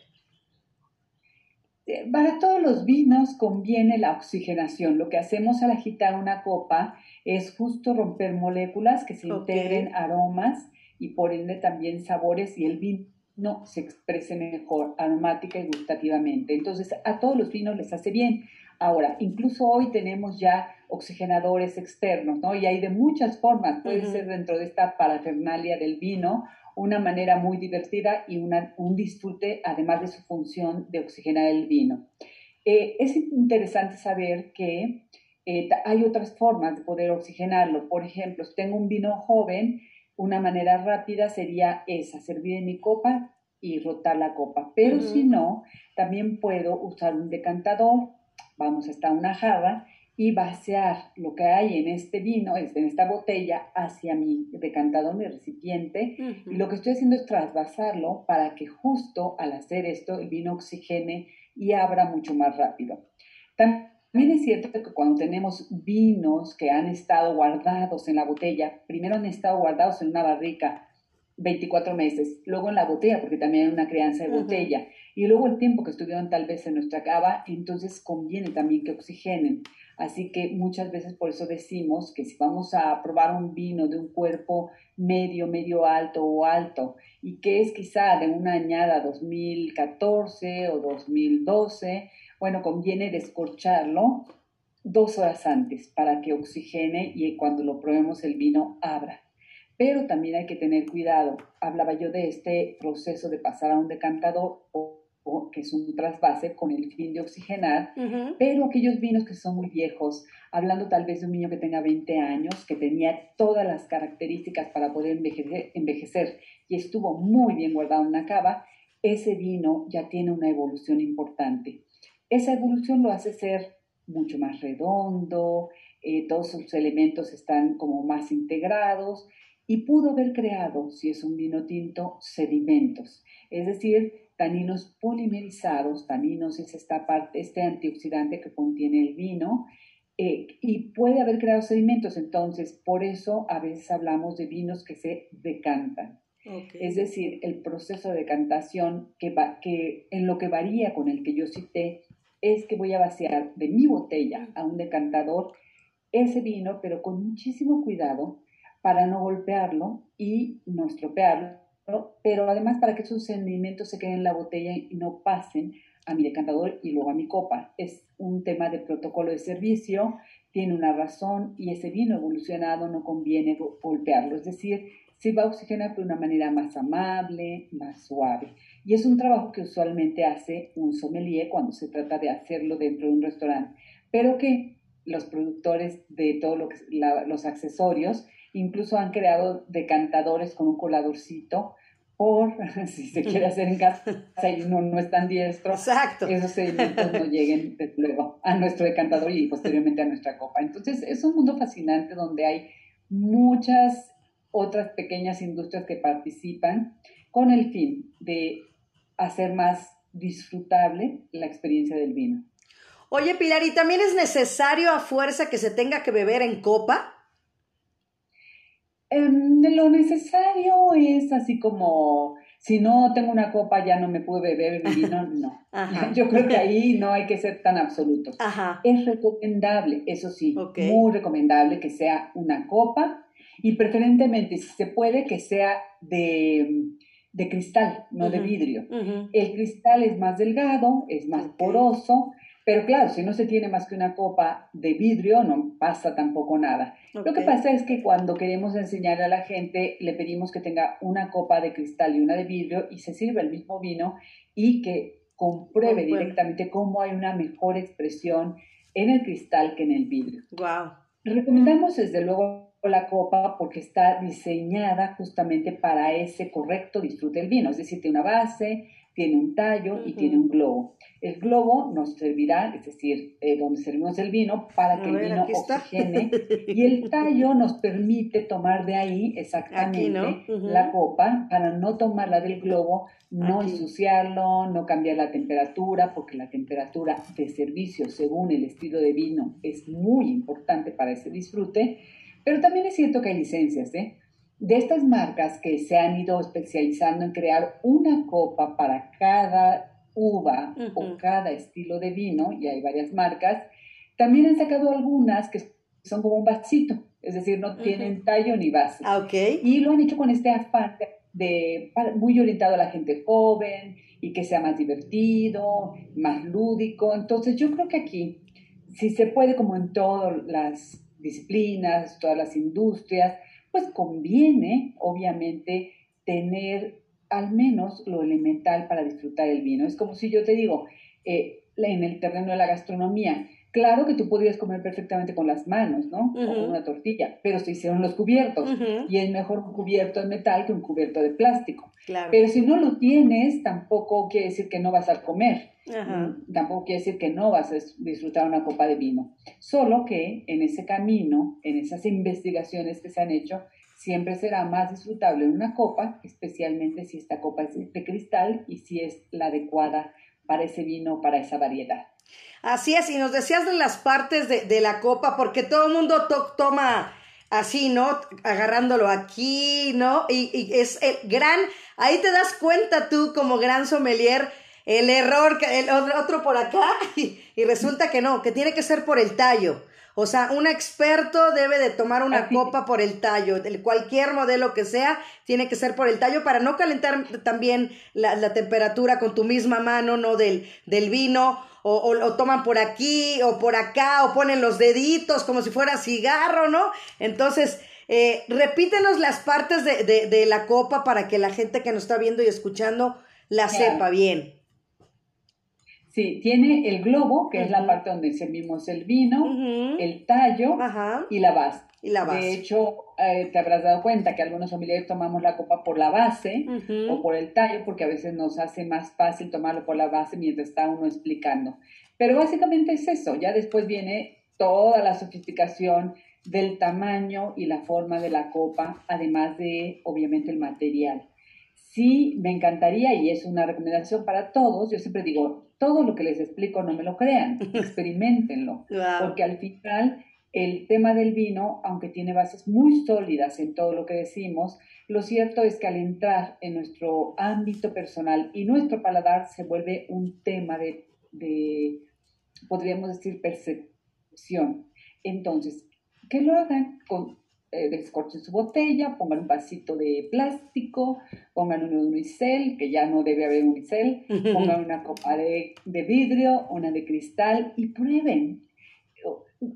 Speaker 3: Eh, para todos los vinos conviene la oxigenación. Lo que hacemos al agitar una copa es justo romper moléculas que se integren aromas y por ende también sabores y el vino se exprese mejor aromática y gustativamente. Entonces a todos los vinos les hace bien. Ahora, incluso hoy tenemos ya oxigenadores externos, ¿no? Y hay de muchas formas. Puede ser dentro de esta parafernalia del vino una manera muy divertida y un disfrute, además de su función de oxigenar el vino. Eh, es interesante saber que eh, hay otras formas de poder oxigenarlo. Por ejemplo, si tengo un vino joven, una manera rápida sería esa, servir en mi copa y rotar la copa. Pero si no, también puedo usar un decantador, vamos hasta una jarra, y vaciar lo que hay en este vino, en esta botella, hacia mi decantador, mi recipiente. Y lo que estoy haciendo es trasvasarlo para que justo al hacer esto el vino oxigene y abra mucho más rápido. También es cierto que cuando tenemos vinos que han estado guardados en la botella, primero han estado guardados en una barrica 24 meses, luego en la botella, porque también hay una crianza de botella, y luego el tiempo que estuvieron tal vez en nuestra cava, entonces conviene también que oxigenen. Así que muchas veces por eso decimos que si vamos a probar un vino de un cuerpo medio, medio alto o alto, y que es quizá de una añada 2014 o 2012, bueno, conviene descorcharlo dos horas antes para que oxigene y cuando lo probemos el vino abra. Pero también hay que tener cuidado. Hablaba yo de este proceso de pasar a un decantador o que es un trasvase con el fin de oxigenar, pero aquellos vinos que son muy viejos, hablando tal vez de un niño que tenga 20 años, que tenía todas las características para poder envejecer, envejecer y estuvo muy bien guardado en una cava, ese vino ya tiene una evolución importante. Esa evolución lo hace ser mucho más redondo, eh, todos sus elementos están como más integrados y pudo haber creado, si es un vino tinto, sedimentos, es decir, taninos polimerizados, taninos es esta parte, este antioxidante que contiene el vino, eh, y puede haber creado sedimentos, entonces por eso a veces hablamos de vinos que se decantan. Es decir, el proceso de decantación que, que en lo que varía con el que yo cité es que voy a vaciar de mi botella a un decantador ese vino, pero con muchísimo cuidado para no golpearlo y no estropearlo pero además para que esos sedimentos se queden en la botella y no pasen a mi decantador y luego a mi copa. Es un tema de protocolo de servicio, tiene una razón y ese vino evolucionado no conviene golpearlo, es decir, se va a oxigenar de una manera más amable, más suave. Y es un trabajo que usualmente hace un sommelier cuando se trata de hacerlo dentro de un restaurante, pero que los productores de todos los accesorios Incluso han creado decantadores con un coladorcito por si se quiere hacer en casa y no, no es tan diestro,
Speaker 2: Exacto.
Speaker 3: esos sedimentos no lleguen luego a nuestro decantador y posteriormente a nuestra copa. Entonces es un mundo fascinante donde hay muchas otras pequeñas industrias que participan con el fin de hacer más disfrutable la experiencia del vino.
Speaker 2: Oye, Pilar, ¿y también es necesario a fuerza que se tenga que beber en copa?
Speaker 3: lo necesario es así como, si no tengo una copa ya no me puedo beber vino, no. Yo creo que ahí no hay que ser tan absolutos. Es recomendable, eso sí, muy recomendable que sea una copa y preferentemente, si se puede, que sea de, cristal, no de vidrio. El cristal es más delgado, es más poroso pero claro, si no se tiene más que una copa de vidrio, no pasa tampoco nada. Lo que pasa es que cuando queremos enseñar a la gente, le pedimos que tenga una copa de cristal y una de vidrio y se sirva el mismo vino y que compruebe directamente cómo hay una mejor expresión en el cristal que en el vidrio.
Speaker 2: Wow.
Speaker 3: Recomendamos desde luego la copa porque está diseñada justamente para ese correcto disfrute del vino, es decir, tiene una base, tiene un tallo y tiene un globo. El globo nos servirá, es decir, eh, donde servimos el vino, para que el vino oxigene. Y el tallo nos permite tomar de ahí exactamente la copa para no tomarla del globo, no ensuciarlo, no cambiar la temperatura, porque la temperatura de servicio según el estilo de vino es muy importante para ese disfrute. Pero también es cierto que hay licencias, ¿eh? de estas marcas que se han ido especializando en crear una copa para cada uva o cada estilo de vino, y hay varias marcas, también han sacado algunas que son como un vasito, es decir, no tienen tallo ni base.
Speaker 2: Ah, ok.
Speaker 3: Y lo han hecho con este afán de, muy orientado a la gente joven y que sea más divertido, más lúdico. Entonces yo creo que aquí, si se puede, como en todas las disciplinas, todas las industrias, pues conviene, obviamente, tener al menos lo elemental para disfrutar el vino. Es como si yo te digo, eh, en el terreno de la gastronomía, Claro que tú podrías comer perfectamente con las manos, ¿no? O con una tortilla, pero se hicieron los cubiertos. Y es mejor un cubierto de metal que un cubierto de plástico. Pero si no lo tienes, tampoco quiere decir que no vas a comer. Mm, tampoco quiere decir que no vas a disfrutar una copa de vino. Solo que en ese camino, en esas investigaciones que se han hecho, siempre será más disfrutable una copa, especialmente si esta copa es de cristal y si es la adecuada para ese vino, para esa variedad.
Speaker 2: Así es, y nos decías de las partes de, la copa, porque todo el mundo toma así, ¿no? Agarrándolo aquí, ¿no? Y, es el gran, ahí te das cuenta tú como gran sommelier el error, el otro por acá, y, resulta que no, que tiene que ser por el tallo. O sea, un experto debe de tomar una copa por el tallo, cualquier modelo que sea, tiene que ser por el tallo para no calentar también la, la temperatura con tu misma mano, ¿no? Del, del vino o, o, toman por aquí o por acá o ponen los deditos como si fuera cigarro, ¿no? Entonces, eh, repítenos las partes de, de, la copa para que la gente que nos está viendo y escuchando la sepa bien.
Speaker 3: Sí, tiene el globo, que es la parte donde servimos el vino, el tallo y la base.
Speaker 2: Y la base.
Speaker 3: De hecho, eh, te habrás dado cuenta que algunos familiares tomamos la copa por la base o por el tallo, porque a veces nos hace más fácil tomarlo por la base mientras está uno explicando. Pero básicamente es eso. Ya después viene toda la sofisticación del tamaño y la forma de la copa, además de, obviamente, el material. Sí, me encantaría, y es una recomendación para todos, yo siempre digo, todo lo que les explico no me lo crean, experimentenlo, porque al final el tema del vino, aunque tiene bases muy sólidas en todo lo que decimos, lo cierto es que al entrar en nuestro ámbito personal y nuestro paladar se vuelve un tema de, de podríamos decir, percepción. Entonces, que lo hagan con eh, descorchen su botella, pongan un vasito de plástico, pongan uno de unicel, que ya no debe haber unicel, pongan una copa de, vidrio, una de cristal y prueben.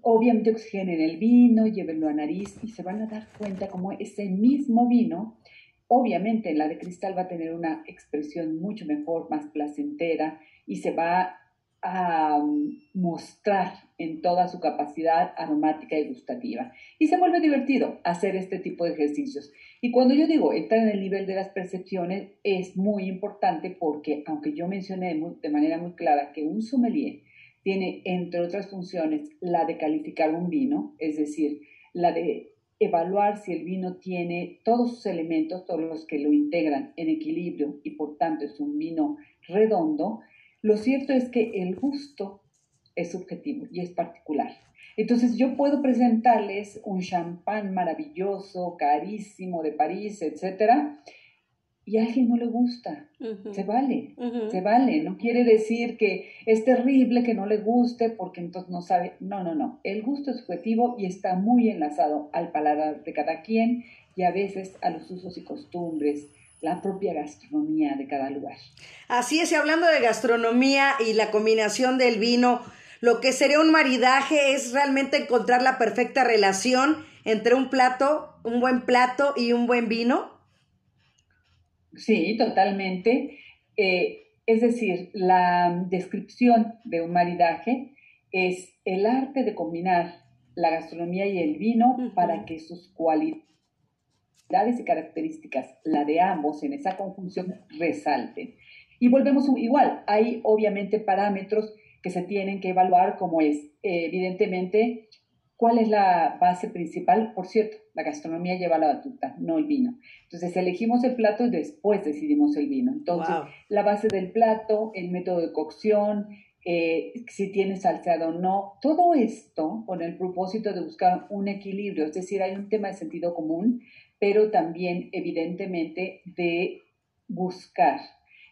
Speaker 3: Obviamente oxigenen el vino, llévenlo a nariz y se van a dar cuenta como ese mismo vino, obviamente la de cristal va a tener una expresión mucho mejor, más placentera y se va a mostrar en toda su capacidad aromática y gustativa. Y se vuelve divertido hacer este tipo de ejercicios. Y cuando yo digo entrar en el nivel de las percepciones, es muy importante porque, aunque yo mencioné de manera muy clara que un sommelier tiene, entre otras funciones, la de calificar un vino, es decir, la de evaluar si el vino tiene todos sus elementos, todos los que lo integran en equilibrio y por tanto es un vino redondo, lo cierto es que el gusto es subjetivo y es particular. Entonces yo puedo presentarles un champán maravilloso, carísimo de París, etcétera, y a alguien no le gusta. Se vale, se vale. No quiere decir que es terrible que no le guste porque entonces no sabe. No, no, no. El gusto es subjetivo y está muy enlazado al paladar de cada quien y a veces a los usos y costumbres la propia gastronomía de cada lugar.
Speaker 2: Así es, y hablando de gastronomía y la combinación del vino, lo que sería un maridaje es realmente encontrar la perfecta relación entre un plato, un buen plato y un buen vino.
Speaker 3: Sí, totalmente. Eh, es decir, la descripción de un maridaje es el arte de combinar la gastronomía y el vino para que sus cualidades y características, la de ambos en esa conjunción, resalten. Y volvemos igual, hay obviamente parámetros que se tienen que evaluar, como es, eh, evidentemente, cuál es la base principal. Por cierto, la gastronomía lleva la batuta, no el vino. Entonces, elegimos el plato y después decidimos el vino. Entonces, la base del plato, el método de cocción, eh, si tiene salseado o no, todo esto con el propósito de buscar un equilibrio, es decir, hay un tema de sentido común, pero también evidentemente de buscar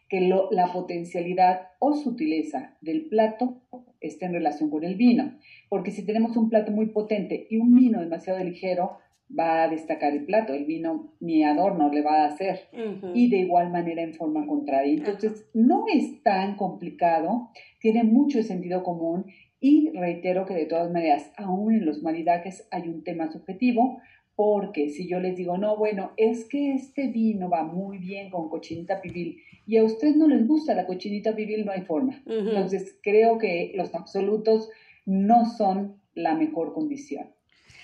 Speaker 3: que la potencialidad o sutileza del plato esté en relación con el vino. Porque si tenemos un plato muy potente y un vino demasiado ligero, va a destacar el plato, el vino ni adorno le va a hacer. Y de igual manera en forma contraria. Entonces, no es tan complicado, tiene mucho sentido común y reitero que de todas maneras, aún en los maridajes hay un tema subjetivo, porque si yo les digo, no, bueno, es que este vino va muy bien con cochinita pibil y a usted no les gusta la cochinita pibil, no hay forma. Entonces, creo que los absolutos no son la mejor condición.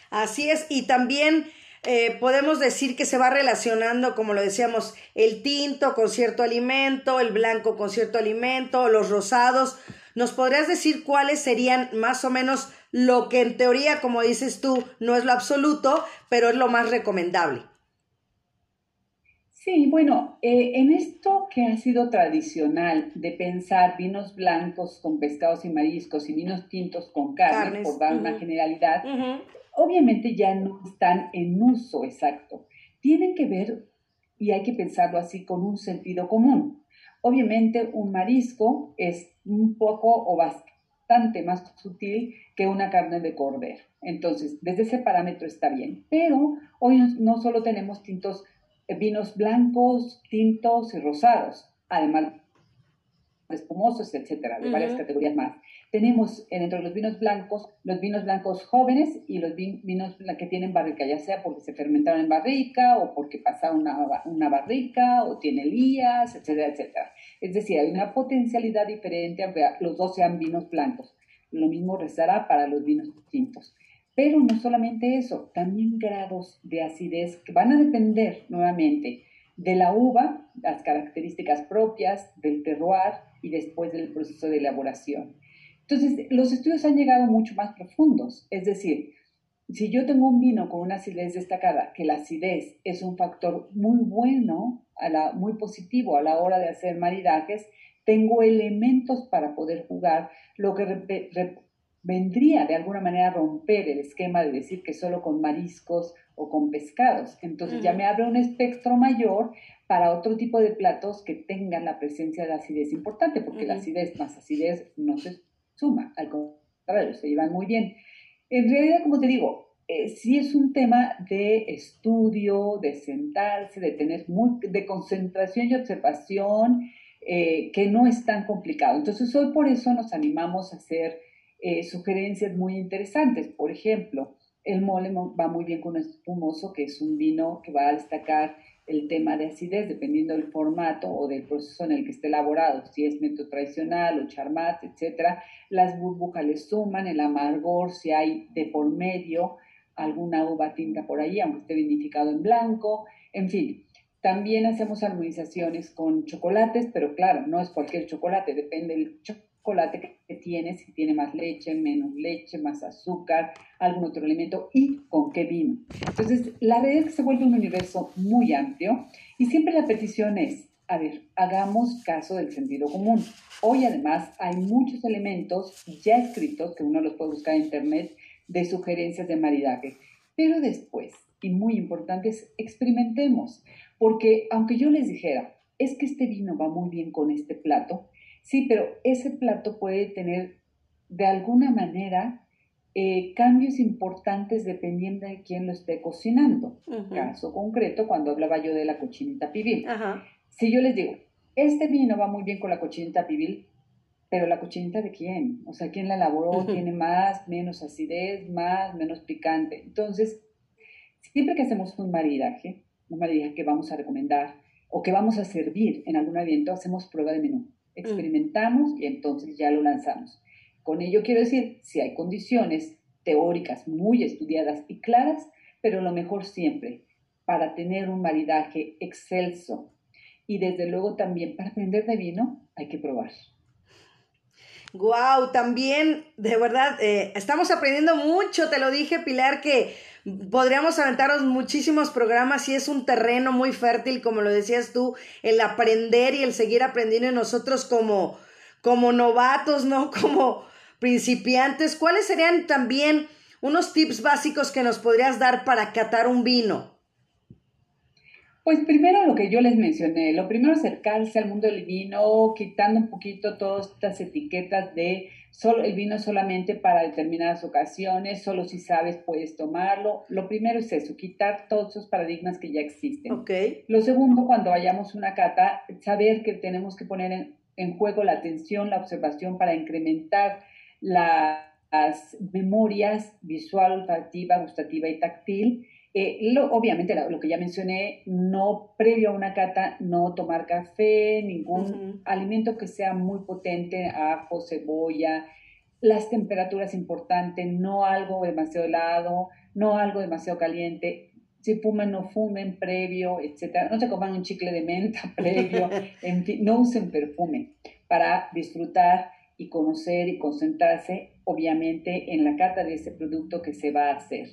Speaker 2: Así es, y también eh, podemos decir que se va relacionando, como lo decíamos, el tinto con cierto alimento, el blanco con cierto alimento, los rosados. ¿Nos podrías decir cuáles serían más o menos lo que en teoría, como dices tú, no es lo absoluto, pero es lo más recomendable?
Speaker 3: Sí, bueno, eh, en esto que ha sido tradicional de pensar vinos blancos con pescados y mariscos y vinos tintos con carne, por dar una generalidad, obviamente ya no están en uso exacto. Tienen que ver, y hay que pensarlo así, con un sentido común. Obviamente un marisco es un poco o bastante más sutil que una carne de cordero. Entonces, desde ese parámetro está bien. Pero hoy no solo tenemos tintos vinos blancos, tintos y rosados, además de espumosos, etcétera, de varias categorías más. Tenemos dentro de los vinos blancos, los vinos blancos jóvenes y los vinos que tienen barrica, ya sea porque se fermentaron en barrica o porque pasaron una, una barrica o tiene lías, etcétera, etcétera. Es decir, hay una potencialidad diferente aunque los dos sean vinos blancos. Lo mismo rezará para los vinos tintos. Pero no solamente eso, también grados de acidez que van a depender nuevamente de la uva, las características propias, del terroir y después del proceso de elaboración. Entonces, los estudios han llegado mucho más profundos. Es decir, si yo tengo un vino con una acidez destacada, que la acidez es un factor muy bueno, a la, muy positivo a la hora de hacer maridajes, tengo elementos para poder jugar, lo que vendría de alguna manera a romper el esquema de decir que solo con mariscos o con pescados. Entonces ya me abre un espectro mayor para otro tipo de platos que tengan la presencia de acidez importante, porque la acidez más acidez no se suma, al contrario, se llevan muy bien. En realidad, como te digo, eh, sí es un tema de estudio, de sentarse, de tener muy, de concentración y observación, eh, que no es tan complicado. Entonces hoy por eso nos animamos a hacer eh, sugerencias muy interesantes. Por ejemplo, el mole va muy bien con espumoso, que es un vino que va a destacar el tema de acidez, dependiendo del formato o del proceso en el que esté elaborado, si es método tradicional o charmat, etc. Las burbujas le suman, el amargor, si hay de por medio alguna uva tinta por ahí, aunque esté vinificado en blanco, en fin. También hacemos armonizaciones con chocolates, pero claro, no es cualquier chocolate, depende del chocolate chocolate que tiene, si tiene más leche, menos leche, más azúcar, algún otro elemento y con qué vino. Entonces, la red se vuelve un universo muy amplio y siempre la petición es, a ver, hagamos caso del sentido común. Hoy además hay muchos elementos ya escritos, que uno los puede buscar en internet, de sugerencias de maridaje. Pero después, y muy importante, es experimentemos, porque aunque yo les dijera, es que este vino va muy bien con este plato, Sí, pero ese plato puede tener de alguna manera eh, cambios importantes dependiendo de quién lo esté cocinando. Caso concreto, cuando hablaba yo de la cochinita pibil. Si yo les digo, este vino va muy bien con la cochinita pibil, pero la cochinita de quién? O sea, ¿quién la elaboró? ¿Tiene más, menos acidez, más, menos picante? Entonces, siempre que hacemos un maridaje, un maridaje que vamos a recomendar o que vamos a servir en algún evento, hacemos prueba de menú. Mm. experimentamos y entonces ya lo lanzamos. Con ello quiero decir, si hay condiciones teóricas muy estudiadas y claras, pero lo mejor siempre, para tener un maridaje excelso y desde luego también para aprender de vino, hay que probar.
Speaker 2: Wow, también, de verdad, eh, estamos aprendiendo mucho, te lo dije, Pilar, que podríamos aventarnos muchísimos programas y es un terreno muy fértil, como lo decías tú, el aprender y el seguir aprendiendo nosotros como, como novatos, ¿no? Como principiantes. ¿Cuáles serían también unos tips básicos que nos podrías dar para catar un vino?
Speaker 3: Pues primero lo que yo les mencioné, lo primero acercarse al mundo del vino, quitando un poquito todas estas etiquetas de solo el vino solamente para determinadas ocasiones, solo si sabes puedes tomarlo. Lo primero es eso, quitar todos esos paradigmas que ya existen.
Speaker 2: Okay.
Speaker 3: Lo segundo, cuando vayamos a una cata, saber que tenemos que poner en, en juego la atención, la observación para incrementar las memorias visual, olfativa, gustativa y táctil eh, obviamente, lo, que ya mencioné, no previo a una cata, no tomar café, ningún alimento que sea muy potente, ajo, cebolla, las temperaturas importantes, no algo demasiado helado, no algo demasiado caliente. Si fuman, no fumen previo, etcétera. No se coman un chicle de menta previo, en fin, no usen perfume para disfrutar y conocer y concentrarse, obviamente, en la cata de ese producto que se va a hacer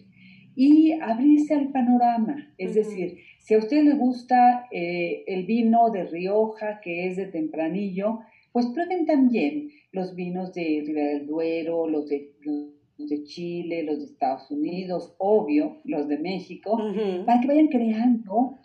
Speaker 3: y abrirse al panorama. Es decir, si a usted le gusta eh, el vino de Rioja, que es de tempranillo, pues prueben también los vinos de Ribera del Duero, los de, de Chile, los de Estados Unidos, obvio, los de México, para que vayan creando,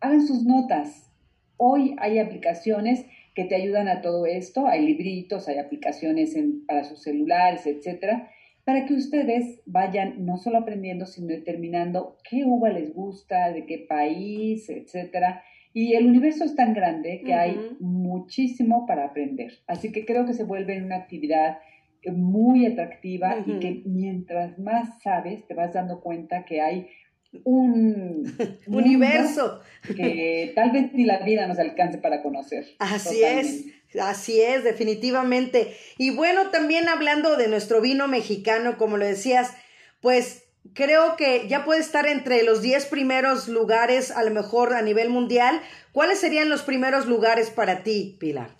Speaker 3: hagan sus notas. Hoy hay aplicaciones que te ayudan a todo esto, hay libritos, hay aplicaciones para sus celulares, etcétera, para que ustedes vayan no solo aprendiendo, sino determinando qué uva les gusta, de qué país, etcétera. Y el universo es tan grande que hay muchísimo para aprender. Así que creo que se vuelve una actividad muy atractiva y que mientras más sabes, te vas dando cuenta que hay un
Speaker 2: universo
Speaker 3: que tal vez ni la vida nos alcance para conocer.
Speaker 2: Así es. Así es, definitivamente. Y bueno, también hablando de nuestro vino mexicano, como lo decías, pues creo que ya puede estar entre los 10 primeros lugares, a lo mejor a nivel mundial. ¿Cuáles serían los primeros lugares para ti, Pilar?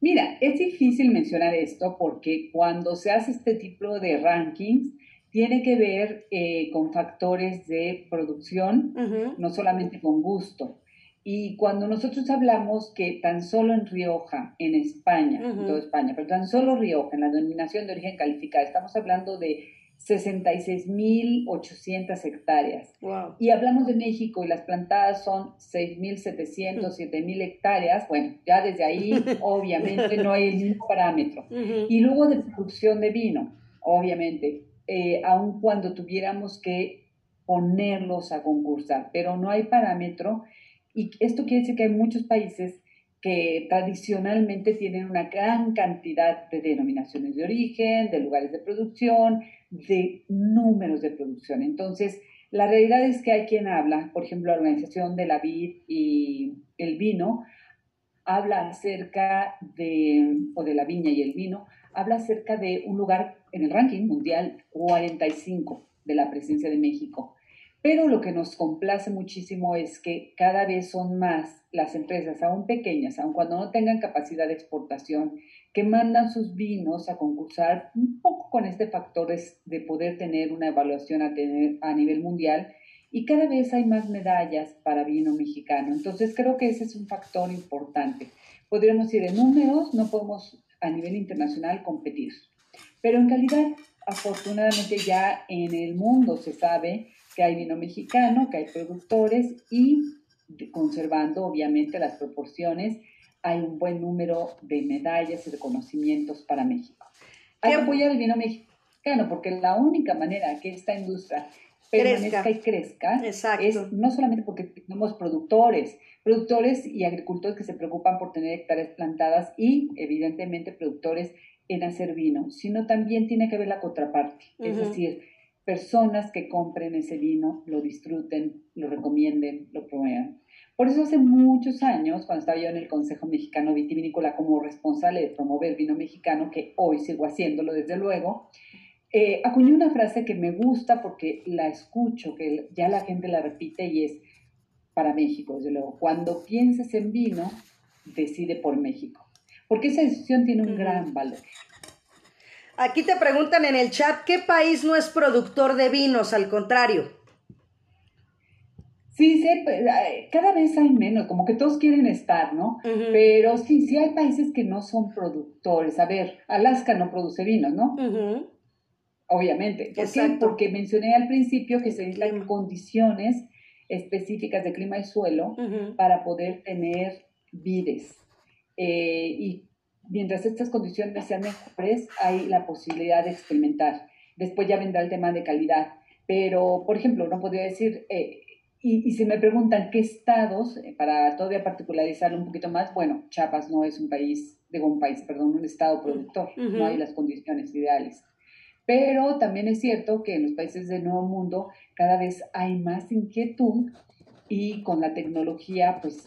Speaker 3: Mira, es difícil mencionar esto porque cuando se hace este tipo de rankings, tiene que ver eh, con factores de producción, no solamente con gusto. Y cuando nosotros hablamos que tan solo en Rioja, en España, en toda España, pero tan solo Rioja, en la denominación de origen calificada, estamos hablando de 66.800 hectáreas. Y hablamos de México y las plantadas son 6.700, 7.000 hectáreas. Bueno, ya desde ahí obviamente no hay ningún parámetro. Y luego de producción de vino, obviamente, eh, aun cuando tuviéramos que ponerlos a concursar, pero no hay parámetro y esto quiere decir que hay muchos países que tradicionalmente tienen una gran cantidad de denominaciones de origen, de lugares de producción, de números de producción. Entonces, la realidad es que hay quien habla, por ejemplo, la Organización de la Vid y el Vino, habla acerca de, o de la viña y el vino, habla acerca de un lugar en el ranking mundial 45 de la presencia de México. Pero lo que nos complace muchísimo es que cada vez son más las empresas, aún pequeñas, aun cuando no tengan capacidad de exportación, que mandan sus vinos a concursar un poco con este factor de poder tener una evaluación a, tener a nivel mundial y cada vez hay más medallas para vino mexicano. Entonces creo que ese es un factor importante. Podríamos ir en números, no podemos a nivel internacional competir, pero en calidad, afortunadamente ya en el mundo se sabe que hay vino mexicano, que hay productores y conservando obviamente las proporciones, hay un buen número de medallas y reconocimientos para México. Hay que apoyar el vino mexicano porque la única manera que esta industria permanezca y crezca es no solamente porque tenemos productores, productores y agricultores que se preocupan por tener hectáreas plantadas y evidentemente productores en hacer vino, sino también tiene que ver la contraparte, es decir, personas que compren ese vino, lo disfruten, lo recomienden, lo promuevan. Por eso hace muchos años, cuando estaba yo en el Consejo Mexicano Vitivinícola como responsable de promover vino mexicano, que hoy sigo haciéndolo desde luego, eh, acuñé una frase que me gusta porque la escucho, que ya la gente la repite y es para México, desde luego. Cuando pienses en vino, decide por México. Porque esa decisión tiene un gran valor.
Speaker 2: Aquí te preguntan en el chat, ¿qué país no es productor de vinos? Al contrario.
Speaker 3: Sí, sí, pues, cada vez hay menos, como que todos quieren estar, ¿no? Pero sí, sí hay países que no son productores. A ver, Alaska no produce vinos, ¿no? Obviamente. ¿Por qué? Porque mencioné al principio que se necesitan condiciones específicas de clima y suelo para poder tener vides. Eh, y mientras estas condiciones sean mejores, hay la posibilidad de experimentar. Después ya vendrá el tema de calidad. Pero, por ejemplo, no podría decir, eh, y, si me preguntan qué estados, eh, para todavía particularizarlo un poquito más, bueno, Chiapas no es un país, digo un país, perdón, un estado productor, no hay las condiciones ideales. Pero también es cierto que en los países del Nuevo Mundo cada vez hay más inquietud y con la tecnología, pues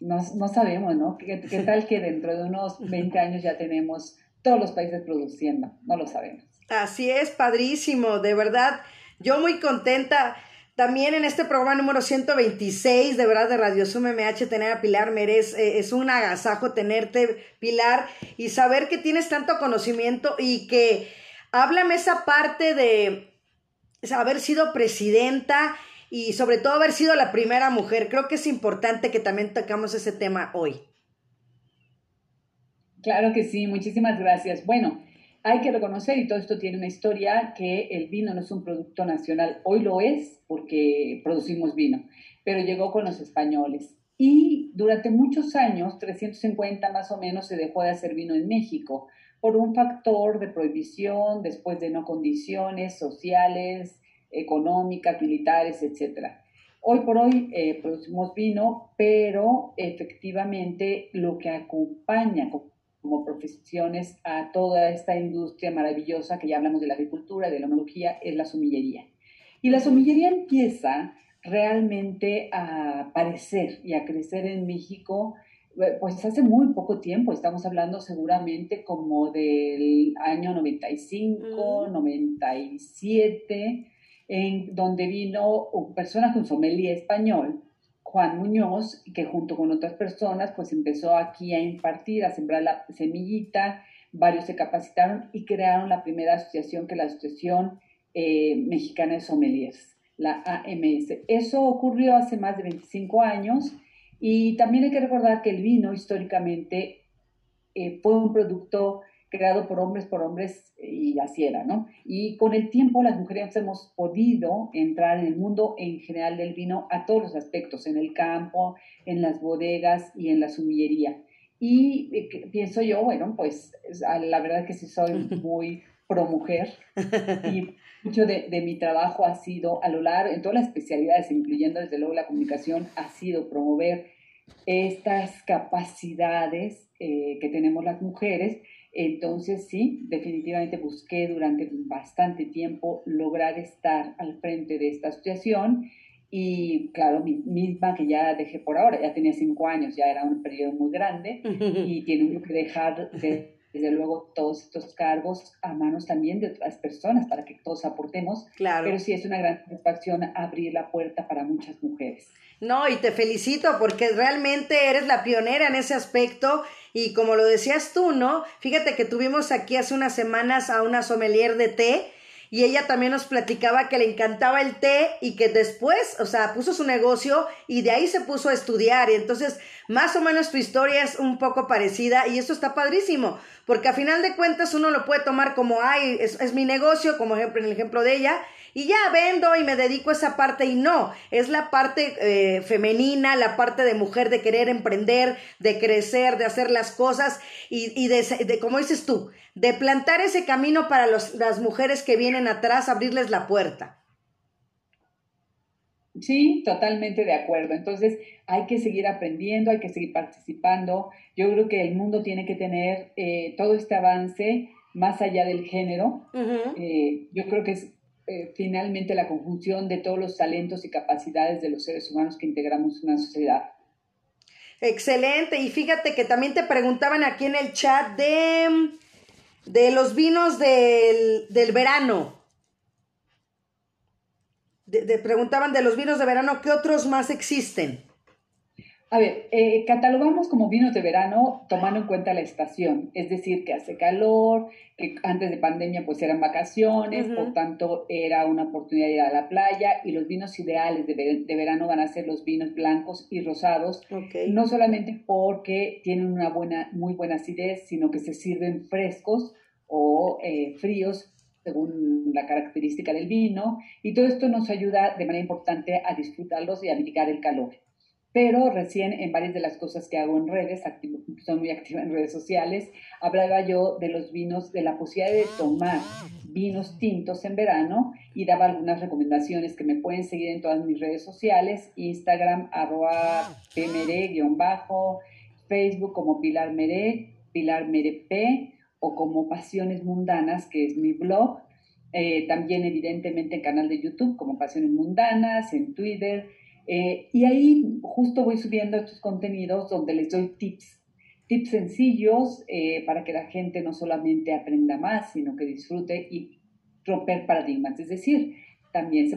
Speaker 3: no, no sabemos, ¿no? ¿Qué, ¿Qué, tal que dentro de unos 20 años ya tenemos todos los países produciendo? No lo sabemos.
Speaker 2: Así es, padrísimo, de verdad. Yo muy contenta. También en este programa número 126, de verdad, de Radio Sum MH, tener a Pilar Merez, eh, es un agasajo tenerte, Pilar, y saber que tienes tanto conocimiento y que háblame esa parte de haber sido presidenta y sobre todo haber sido la primera mujer. Creo que es importante que también tocamos ese tema hoy.
Speaker 3: Claro que sí, muchísimas gracias. Bueno, hay que reconocer, y todo esto tiene una historia, que el vino no es un producto nacional. Hoy lo es porque producimos vino, pero llegó con los españoles. Y durante muchos años, 350 más o menos, se dejó de hacer vino en México por un factor de prohibición, después de no condiciones sociales, económicas, militares, etc. Hoy por hoy eh, producimos vino, pero efectivamente lo que acompaña como profesiones a toda esta industria maravillosa que ya hablamos de la agricultura, de la enología, es la sumillería. Y la sumillería empieza realmente a aparecer y a crecer en México eh, pues hace muy poco tiempo, estamos hablando seguramente como del año 95, 97, en donde vino un personaje, un sommelier español, Juan Muñoz, que junto con otras personas, pues empezó aquí a impartir, a sembrar la semillita, varios se capacitaron y crearon la primera asociación, que es la Asociación eh, Mexicana de Sommeliers, la AMS. Eso ocurrió hace más de 25 años y también hay que recordar que el vino históricamente eh, fue un producto creado por hombres, por hombres, y así era, ¿no? Y con el tiempo las mujeres hemos podido entrar en el mundo en general del vino a todos los aspectos, en el campo, en las bodegas y en la sumillería. Y eh, pienso yo, bueno, pues la verdad que sí soy muy pro mujer y mucho de, de, mi trabajo ha sido a lo largo, en todas las especialidades, incluyendo desde luego la comunicación, ha sido promover estas capacidades eh, que tenemos las mujeres entonces sí, definitivamente busqué durante bastante tiempo lograr estar al frente de esta asociación y claro, mi, misma que ya dejé por ahora, ya tenía cinco años, ya era un periodo muy grande y tiene que dejar desde luego todos estos cargos a manos también de otras personas para que todos aportemos. Claro. Pero sí es una gran satisfacción abrir la puerta para muchas mujeres.
Speaker 2: No, y te felicito porque realmente eres la pionera en ese aspecto y como lo decías tú, ¿no? Fíjate que tuvimos aquí hace unas semanas a una sommelier de té y ella también nos platicaba que le encantaba el té y que después, o sea, puso su negocio y de ahí se puso a estudiar. Y entonces, más o menos tu historia es un poco parecida y eso está padrísimo, porque a final de cuentas uno lo puede tomar como, ay, es, es mi negocio, como ejemplo en el ejemplo de ella, y ya vendo y me dedico a esa parte y no, es la parte eh, femenina, la parte de mujer de querer emprender, de crecer, de hacer las cosas y, y de, de, como dices tú, de plantar ese camino para los, las mujeres que vienen atrás, abrirles la puerta.
Speaker 3: Sí, totalmente de acuerdo. Entonces hay que seguir aprendiendo, hay que seguir participando. Yo creo que el mundo tiene que tener eh, todo este avance más allá del género. eh, yo creo que es eh, finalmente la conjunción de todos los talentos y capacidades de los seres humanos que integramos una sociedad.
Speaker 2: Excelente. Y fíjate que también te preguntaban aquí en el chat de, de los vinos del, del verano. De, preguntaban de los vinos de verano, ¿qué otros más existen?
Speaker 3: A ver, eh, catalogamos como vinos de verano tomando en cuenta la estación, es decir, que hace calor, que antes de pandemia pues eran vacaciones, uh -huh. por tanto era una oportunidad de ir a la playa y los vinos ideales de, ver de verano van a ser los vinos blancos y rosados, okay. no solamente porque tienen una buena, muy buena acidez, sino que se sirven frescos o eh, fríos según la característica del vino, y todo esto nos ayuda de manera importante a disfrutarlos y a mitigar el calor. Pero recién en varias de las cosas que hago en redes, son muy activa en redes sociales, hablaba yo de los vinos, de la posibilidad de tomar vinos tintos en verano y daba algunas recomendaciones que me pueden seguir en todas mis redes sociales, Instagram, arroba pmere-bajo, Facebook como Pilar Mere, Pilar Mere P, o como Pasiones Mundanas, que es mi blog. Eh, también evidentemente en canal de YouTube como Pasiones Mundanas, en Twitter. Eh, y ahí justo voy subiendo estos contenidos donde les doy tips, tips sencillos eh, para que la gente no solamente aprenda más, sino que disfrute y romper paradigmas. Es decir, también se